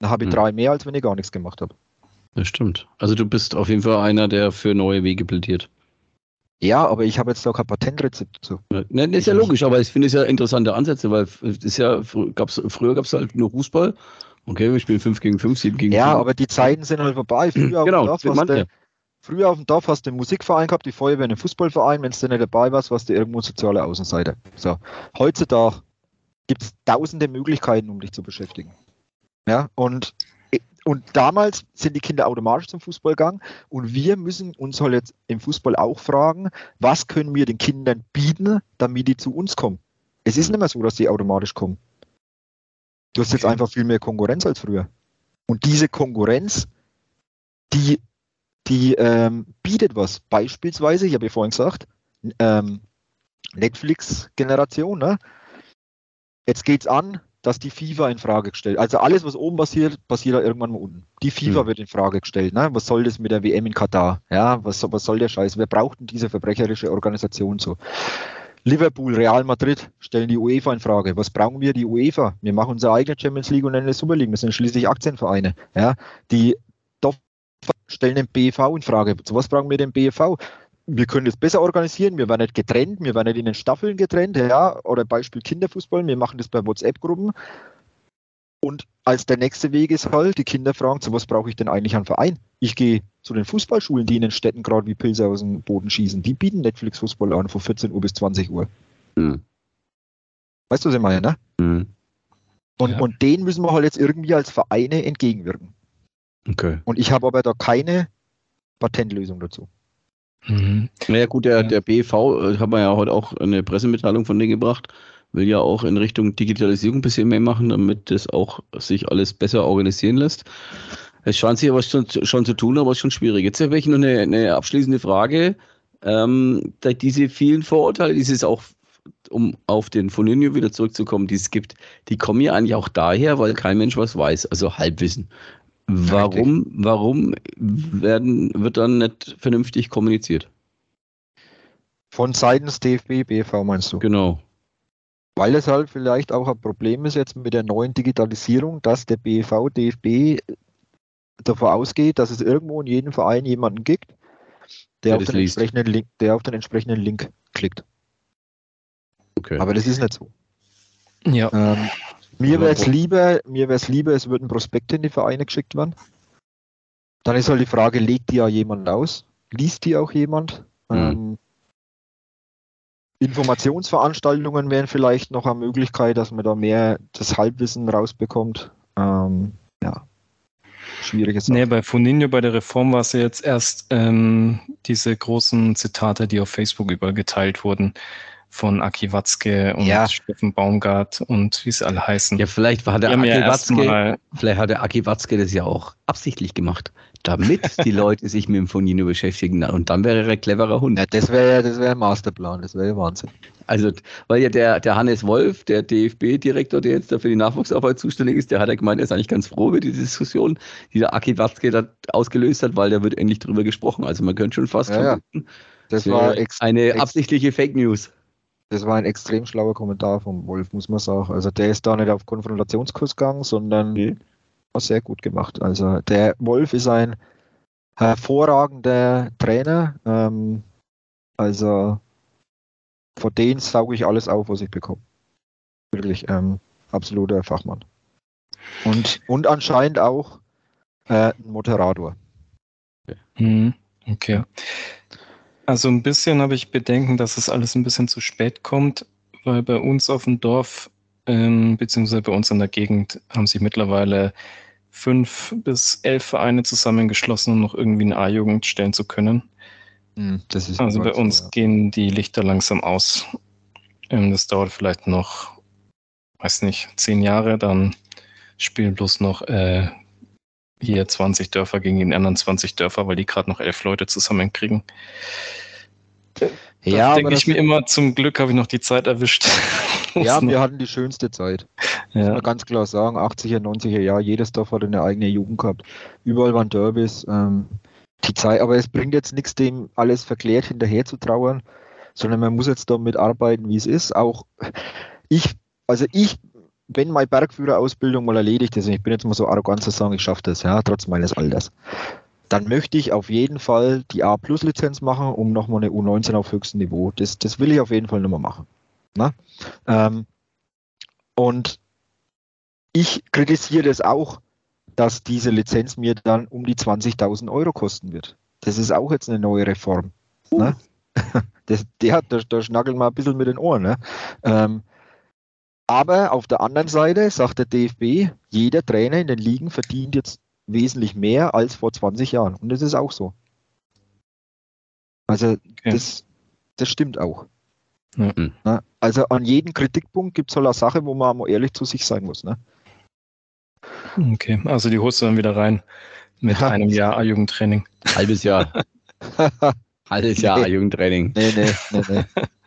Speaker 5: dann habe ich
Speaker 4: Hm.
Speaker 5: drei mehr, als wenn ich gar nichts gemacht habe.
Speaker 4: Das stimmt. Also du bist auf jeden Fall einer, der für neue Wege plädiert.
Speaker 5: Ja, aber ich habe jetzt da kein Patentrezept dazu.
Speaker 4: Ne, das ist ja logisch, aber ich finde es ja interessante Ansätze, weil es ist ja, gab's, früher gab es halt nur Fußball. Okay, wir spielen 5 gegen 5, 7 gegen
Speaker 5: Ja,
Speaker 4: 7.
Speaker 5: aber die Zeiten sind halt vorbei. Früher auf,
Speaker 4: Genau,
Speaker 5: dem, Dorf
Speaker 4: für
Speaker 5: hast du, früher auf dem Dorf hast du einen Musikverein gehabt, die Feuerwehr einen Fußballverein. Wenn du nicht dabei warst, warst du irgendwo soziale Außenseiter. So. Heutzutage gibt es tausende Möglichkeiten, um dich zu beschäftigen. Ja, und, und damals sind die Kinder automatisch zum Fußball gegangen und wir müssen uns halt jetzt im Fußball auch fragen, was können wir den Kindern bieten, damit die zu uns kommen. Es ist nicht mehr so, dass die automatisch kommen. Du hast jetzt
Speaker 3: Okay.
Speaker 5: einfach viel mehr Konkurrenz als früher. Und diese Konkurrenz, die, die ähm, bietet was. Beispielsweise, ich habe ja vorhin gesagt, ähm, Netflix-Generation, ne? Jetzt geht's an, dass die FIFA in Frage gestellt. Also alles, was oben passiert, passiert irgendwann mal unten. Die FIFA
Speaker 4: Hm.
Speaker 5: wird in Frage gestellt. Ne? Was soll das mit der WM in Katar? Ja, was, was soll der Scheiß? Wer braucht denn diese verbrecherische Organisation so? Liverpool, Real Madrid stellen die UEFA in Frage. Was brauchen wir? Die UEFA. Wir machen unsere eigene Champions League und es Super League. Wir sind schließlich Aktienvereine. Ja, die stellen den BEV in Frage. Zu was brauchen wir den BEV? Wir können das besser organisieren. Wir werden nicht getrennt. Wir werden nicht in den Staffeln getrennt. Ja, oder Beispiel Kinderfußball. Wir machen das bei WhatsApp-Gruppen. Und als der nächste Weg ist halt, die Kinder fragen, zu was brauche ich denn eigentlich einen Verein? Ich gehe zu den Fußballschulen, die in den Städten gerade wie Pilze aus dem Boden schießen. Die bieten Netflix-Fußball an von 14 Uhr bis 20 Uhr.
Speaker 4: Hm.
Speaker 5: Weißt du, was ich meine, ne?
Speaker 4: Hm.
Speaker 5: Und,
Speaker 3: Ja.
Speaker 5: und denen müssen wir halt jetzt irgendwie als Vereine entgegenwirken.
Speaker 4: Okay.
Speaker 5: Und ich habe aber da keine Patentlösung dazu.
Speaker 3: Mhm.
Speaker 4: Naja gut, der, der BV, äh, hat man ja heute auch eine Pressemitteilung von denen gebracht, will ja auch in Richtung Digitalisierung ein bisschen mehr machen, damit das auch sich alles besser organisieren lässt. Es scheint sich aber schon, schon zu tun, aber es ist schon schwierig. Jetzt habe ich noch eine, eine abschließende Frage. Ähm, diese vielen Vorurteile, dieses auch, um auf den Foninho wieder zurückzukommen, die es gibt, die kommen ja eigentlich auch daher, weil kein Mensch was weiß, also Halbwissen. Warum, warum werden, wird dann nicht vernünftig kommuniziert?
Speaker 5: Von seitens DFB, BV meinst du?
Speaker 4: Genau.
Speaker 5: Weil es halt vielleicht auch ein Problem ist jetzt mit der neuen Digitalisierung, dass der BV, DFB davon ausgeht, dass es irgendwo in jedem Verein jemanden gibt,
Speaker 4: Der
Speaker 5: der, auf den,
Speaker 4: liest.
Speaker 5: entsprechenden Link, der auf den entsprechenden Link klickt.
Speaker 4: Okay.
Speaker 5: Aber das ist nicht so.
Speaker 3: Ja,
Speaker 5: Ähm, mir wäre es lieber, mir lieber, es würden Prospekte in die Vereine geschickt werden. Dann ist halt die Frage, legt die ja jemand aus? Liest die auch jemand?
Speaker 4: Mhm.
Speaker 5: Ähm, Informationsveranstaltungen wären vielleicht noch eine Möglichkeit, dass man da mehr das Halbwissen rausbekommt. Ähm, ja, schwierige Sache.
Speaker 3: Nee, bei Funinho, bei der Reform war es ja jetzt erst ähm, diese großen Zitate, die auf Facebook übergeteilt wurden von Aki Watzke und
Speaker 5: Ja.
Speaker 3: Steffen Baumgart und wie sie alle heißen.
Speaker 4: Ja, vielleicht war der
Speaker 3: haben ja
Speaker 4: Aki Watzke, vielleicht hat der Aki Watzke das ja auch absichtlich gemacht, damit die Leute sich mit dem Fonino beschäftigen. Und dann wäre er ein cleverer Hund.
Speaker 5: ja, das wäre ja das wär ein Masterplan, das wäre ja Wahnsinn.
Speaker 4: Also, weil ja der, der Hannes Wolf, der DFB-Direktor, der jetzt da für die Nachwuchsarbeit zuständig ist, der hat ja gemeint, er ist eigentlich ganz froh über die Diskussion, die der Aki Watzke da ausgelöst hat, weil da wird endlich drüber gesprochen. Also man könnte schon fast
Speaker 5: Ja, ja. Das
Speaker 4: es
Speaker 5: war,
Speaker 4: wäre eine absichtliche Fake News.
Speaker 5: Das war ein extrem schlauer Kommentar vom Wolf, muss man sagen. Also der ist da nicht auf Konfrontationskurs gegangen, sondern war sehr gut gemacht. Also der Wolf ist ein hervorragender Trainer. Ähm, also von denen sauge ich alles auf, was ich bekomme. Wirklich ähm, absoluter Fachmann. Und, und anscheinend auch äh, ein Moderator.
Speaker 3: Mhm. Okay. Also ein bisschen habe ich Bedenken, dass es alles ein bisschen zu spät kommt, weil bei uns auf dem Dorf, ähm, beziehungsweise bei uns in der Gegend, haben sich mittlerweile fünf bis elf Vereine zusammengeschlossen, um noch irgendwie eine A-Jugend stellen zu können.
Speaker 5: Hm, das ist
Speaker 3: Also bei uns
Speaker 5: ja.
Speaker 3: gehen die Lichter langsam aus. Ähm, das dauert vielleicht noch, weiß nicht, zehn Jahre, dann spielen bloß noch äh, hier 20 Dörfer gegen die anderen 20 Dörfer, weil die gerade noch elf Leute zusammenkriegen.
Speaker 5: Ja,
Speaker 3: da
Speaker 5: aber
Speaker 3: denke ich mir immer, zum Glück habe ich noch die Zeit erwischt.
Speaker 5: ja,
Speaker 3: Muss
Speaker 5: wir hatten die schönste Zeit. Muss
Speaker 3: ja.
Speaker 5: man ganz klar sagen, 80er, 90er Jahre, jedes Dorf hat eine eigene Jugend gehabt. Überall waren Derbys. Ähm, die Zeit, aber es bringt jetzt nichts, dem alles verklärt hinterher zu trauern, sondern man muss jetzt damit arbeiten, wie es ist. Auch ich, also ich, wenn meine Bergführerausbildung mal erledigt ist, und ich bin jetzt mal so arrogant zu sagen, ich schaffe das, ja, trotz meines Alters, dann möchte ich auf jeden Fall die A-Plus-Lizenz machen, um nochmal eine U19 auf höchstem Niveau. Das, das will ich auf jeden Fall nochmal machen. Na? Ähm, und ich kritisiere das auch, dass diese Lizenz mir dann um die 20.000 Euro kosten wird. Das ist auch jetzt eine neue Reform. Ne? Das, der da, da schnackeln wir ein bisschen mit den Ohren. Ne? Ähm, aber auf der anderen Seite sagt der DFB, jeder Trainer in den Ligen verdient jetzt wesentlich mehr als vor 20 Jahren. Und das ist auch so. Also das, das stimmt auch. Ne? Also an jedem Kritikpunkt gibt es halt eine Sache, wo man mal ehrlich zu sich sein muss. Ne?
Speaker 3: Okay, also die holst du dann wieder rein mit
Speaker 5: Ja.
Speaker 3: einem Jahr A-Jugendtraining.
Speaker 4: Halbes Jahr. Halbes Jahr
Speaker 5: Nee.
Speaker 4: Jugendtraining.
Speaker 5: Nee, nee, nee, nee.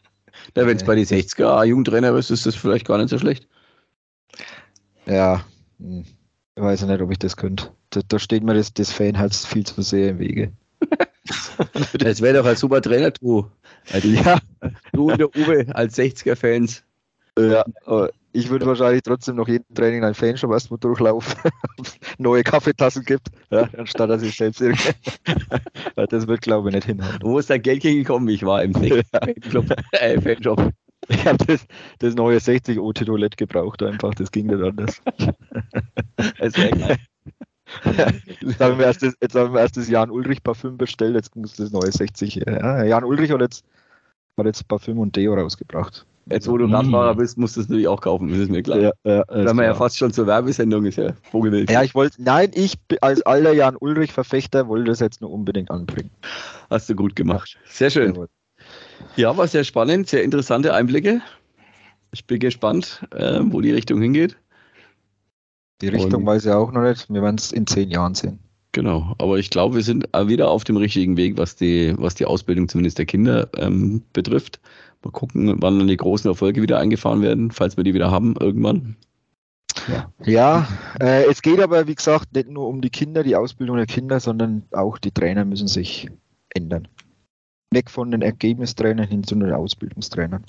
Speaker 4: Ja, Wenn es bei die 60er Jugendtrainer bist, ist das vielleicht gar nicht so schlecht.
Speaker 5: Ja, hm, ich weiß ja nicht, ob ich das könnte. Da, da steht mir das, das Fanherz viel zu sehr im Wege.
Speaker 4: Das wäre doch ein super Trainer, du. Also,
Speaker 5: Ja,
Speaker 4: du und der Uwe als 60er-Fans.
Speaker 5: ja aber ich würde wahrscheinlich trotzdem noch jeden Training in einen Fanshop erstmal durchlaufen, ob es neue Kaffeetassen gibt, ja, anstatt dass ich selbst irgendwie. Das wird, glaube ich, nicht hinhauen.
Speaker 4: Wo ist dein Geld hingekommen? Ich war im äh, Fanshop.
Speaker 5: Ich habe das, das neue 60 OT Toilette gebraucht, einfach, das ging nicht anders.
Speaker 4: Das.
Speaker 5: Jetzt haben wir erst das, jetzt haben wir erst das Jan Ulrich Parfüm bestellt, jetzt muss das neue 60. Ja, Jan Ulrich hat jetzt, hat jetzt Parfüm und Deo rausgebracht.
Speaker 4: Jetzt, wo du
Speaker 3: Mm.
Speaker 4: Radfahrer bist, musst du es natürlich auch kaufen, das ist mir klar.
Speaker 5: Ja, ja,
Speaker 4: Wenn man ja
Speaker 5: klar.
Speaker 4: fast schon zur Werbesendung ist, ja. Vogelwild.
Speaker 5: Ja, ich wollte, nein, ich als alter Jan Ulrich Verfechter wollte das jetzt nur unbedingt anbringen.
Speaker 4: Hast du gut gemacht. Sehr schön. Ja, war sehr spannend, sehr interessante Einblicke. Ich bin gespannt, äh, wo die Richtung hingeht.
Speaker 5: Die Richtung
Speaker 4: Und-
Speaker 5: weiß ich auch noch nicht. Wir werden es in zehn Jahren sehen.
Speaker 4: Genau, aber ich glaube, wir sind wieder auf dem richtigen Weg, was die, was die Ausbildung zumindest der Kinder ähm, betrifft. Mal gucken, wann dann die großen Erfolge wieder eingefahren werden, falls wir die wieder haben irgendwann.
Speaker 5: Ja, äh, es geht aber, wie gesagt, nicht nur um die Kinder, die Ausbildung der Kinder, sondern auch die Trainer müssen sich ändern. Weg von den Ergebnistrainern hin zu den Ausbildungstrainern.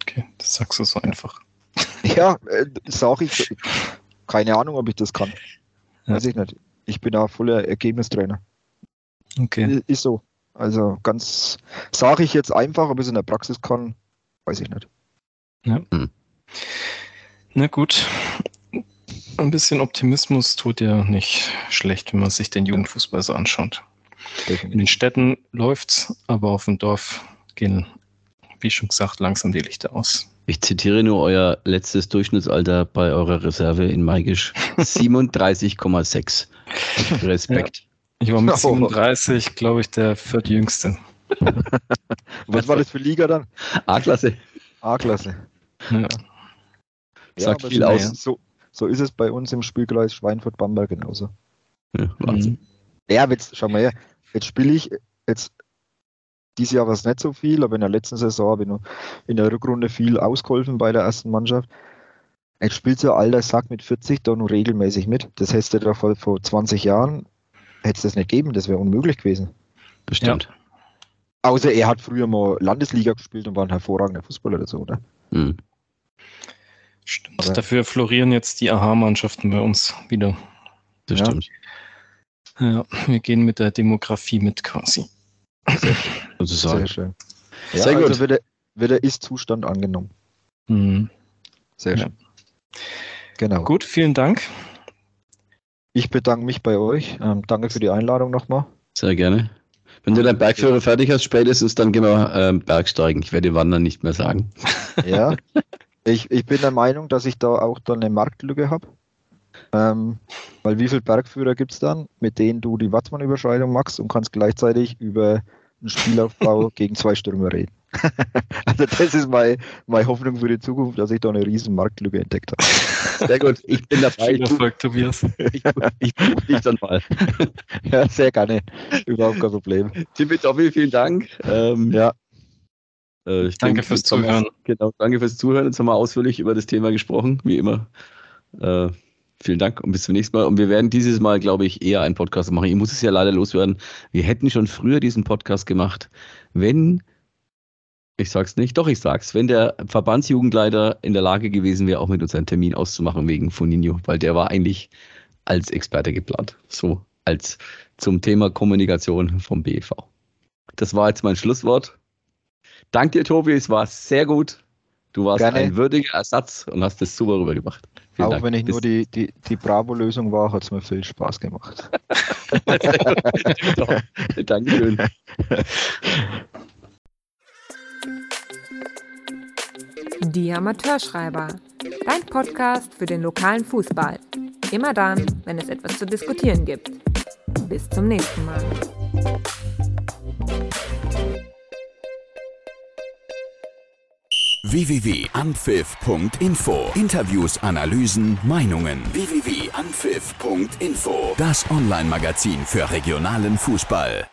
Speaker 3: Okay, das sagst du so einfach.
Speaker 5: Ja, äh, sage ich. Keine Ahnung, ob ich das kann.
Speaker 3: Ja.
Speaker 5: Weiß ich nicht. Ich bin auch voller Ergebnistrainer.
Speaker 3: Okay.
Speaker 5: Ist so. Also ganz, sage ich jetzt einfach, ob ich es in der Praxis kann, weiß ich nicht.
Speaker 3: Na gut. Ein bisschen Optimismus tut ja nicht schlecht, wenn man sich den Jugendfußball so anschaut. In den. Städten läuft's, aber auf dem Dorf gehen, wie schon gesagt, langsam die Lichter aus.
Speaker 4: Ich zitiere nur euer letztes Durchschnittsalter bei eurer Reserve in Maigisch. 37,6. Respekt.
Speaker 3: Ich war mit
Speaker 5: Oh.
Speaker 3: 37, glaube ich, der viertjüngste.
Speaker 5: Was war das für Liga dann?
Speaker 4: A-Klasse.
Speaker 5: A-Klasse.
Speaker 3: Ja.
Speaker 4: Sagt
Speaker 5: aber
Speaker 4: viel
Speaker 5: so,
Speaker 4: aus.
Speaker 5: So, so ist es bei uns im Spielkreis Schweinfurt-Bamberg genauso.
Speaker 4: Ja, Wahnsinn.
Speaker 3: Mhm.
Speaker 5: Ja, jetzt, schau mal her, jetzt spiele ich, jetzt, dieses Jahr war es nicht so viel, aber in der letzten Saison habe ich noch in der Rückrunde viel ausgeholfen bei der ersten Mannschaft. Jetzt spielt so alter Sack mit 40 da nur regelmäßig mit. Das hättest du da vor, vor 20 Jahren, hätte es das nicht gegeben, das wäre unmöglich gewesen.
Speaker 4: Bestimmt.
Speaker 5: Außer er hat früher mal Landesliga gespielt und war ein hervorragender Fußballer oder so, oder?
Speaker 4: Hm.
Speaker 3: Stimmt.
Speaker 5: Aber-
Speaker 3: Dafür florieren jetzt die AHA-Mannschaften bei uns wieder.
Speaker 4: Das
Speaker 5: Ja.
Speaker 4: stimmt.
Speaker 3: Ja, wir gehen mit der Demografie mit quasi.
Speaker 4: Sozusagen.
Speaker 5: Sehr schön. Ja,
Speaker 4: Sehr gut.
Speaker 5: Also wird der, wird der Ist-Zustand angenommen.
Speaker 3: Mhm.
Speaker 5: Sehr
Speaker 3: Ja.
Speaker 5: Genau.
Speaker 3: Gut, vielen Dank.
Speaker 5: Ich bedanke mich bei euch. Ähm, danke für die Einladung nochmal.
Speaker 4: Sehr gerne. Wenn du deinen Bergführer fertig hast, spätestens, dann gehen wir ähm, Bergsteigen. Ich werde Wandern nicht mehr sagen.
Speaker 5: Ja. ich, ich bin der Meinung, dass ich da auch dann eine Marktlücke habe. Ähm, weil wie viele Bergführer gibt es dann, mit denen du die Wattmann-Überschreitung machst und kannst gleichzeitig über Spielaufbau gegen zwei Stürmer reden? also das ist meine, meine Hoffnung für die Zukunft, dass ich da eine riesen Marktlücke entdeckt habe.
Speaker 4: Sehr gut, ich bin dabei.
Speaker 3: Viel Erfolg, Tobias.
Speaker 4: Ich, ich buche dich dann mal.
Speaker 5: ja, sehr gerne. Überhaupt kein Problem.
Speaker 4: Timmy Dobby, vielen Dank. Ähm,
Speaker 5: Ja,
Speaker 4: äh, ich
Speaker 3: Danke
Speaker 4: denke,
Speaker 3: fürs Zuhören.
Speaker 4: Genau, danke fürs Zuhören. Jetzt haben wir ausführlich über das Thema gesprochen, wie immer. Äh, vielen Dank und bis zum nächsten Mal. Und wir werden dieses Mal, glaube ich, eher einen Podcast machen. Ich muss es ja leider loswerden. Wir hätten schon früher diesen Podcast gemacht, wenn, ich sag's nicht, doch ich sag's, wenn der Verbandsjugendleiter in der Lage gewesen wäre, auch mit uns einen Termin auszumachen wegen Funinho, weil der war eigentlich als Experte geplant. So als zum Thema Kommunikation vom BEV. Das war jetzt mein Schlusswort. Dank dir, Tobi, es war sehr gut. Du warst
Speaker 5: Gerne.
Speaker 4: ein würdiger Ersatz und hast das super rübergebracht. Vielen
Speaker 5: auch
Speaker 4: Dank.
Speaker 5: wenn ich
Speaker 4: Bis-
Speaker 5: nur die, die, die Bravo-Lösung war, hat es mir viel Spaß gemacht.
Speaker 4: Dankeschön.
Speaker 1: Die Amateurschreiber. Dein Podcast für den lokalen Fußball. Immer dann, wenn es etwas zu diskutieren gibt. Bis zum nächsten Mal.
Speaker 2: www.anpfiff.info. Interviews, Analysen, Meinungen. www.anpfiff.info. Das Online-Magazin für regionalen Fußball.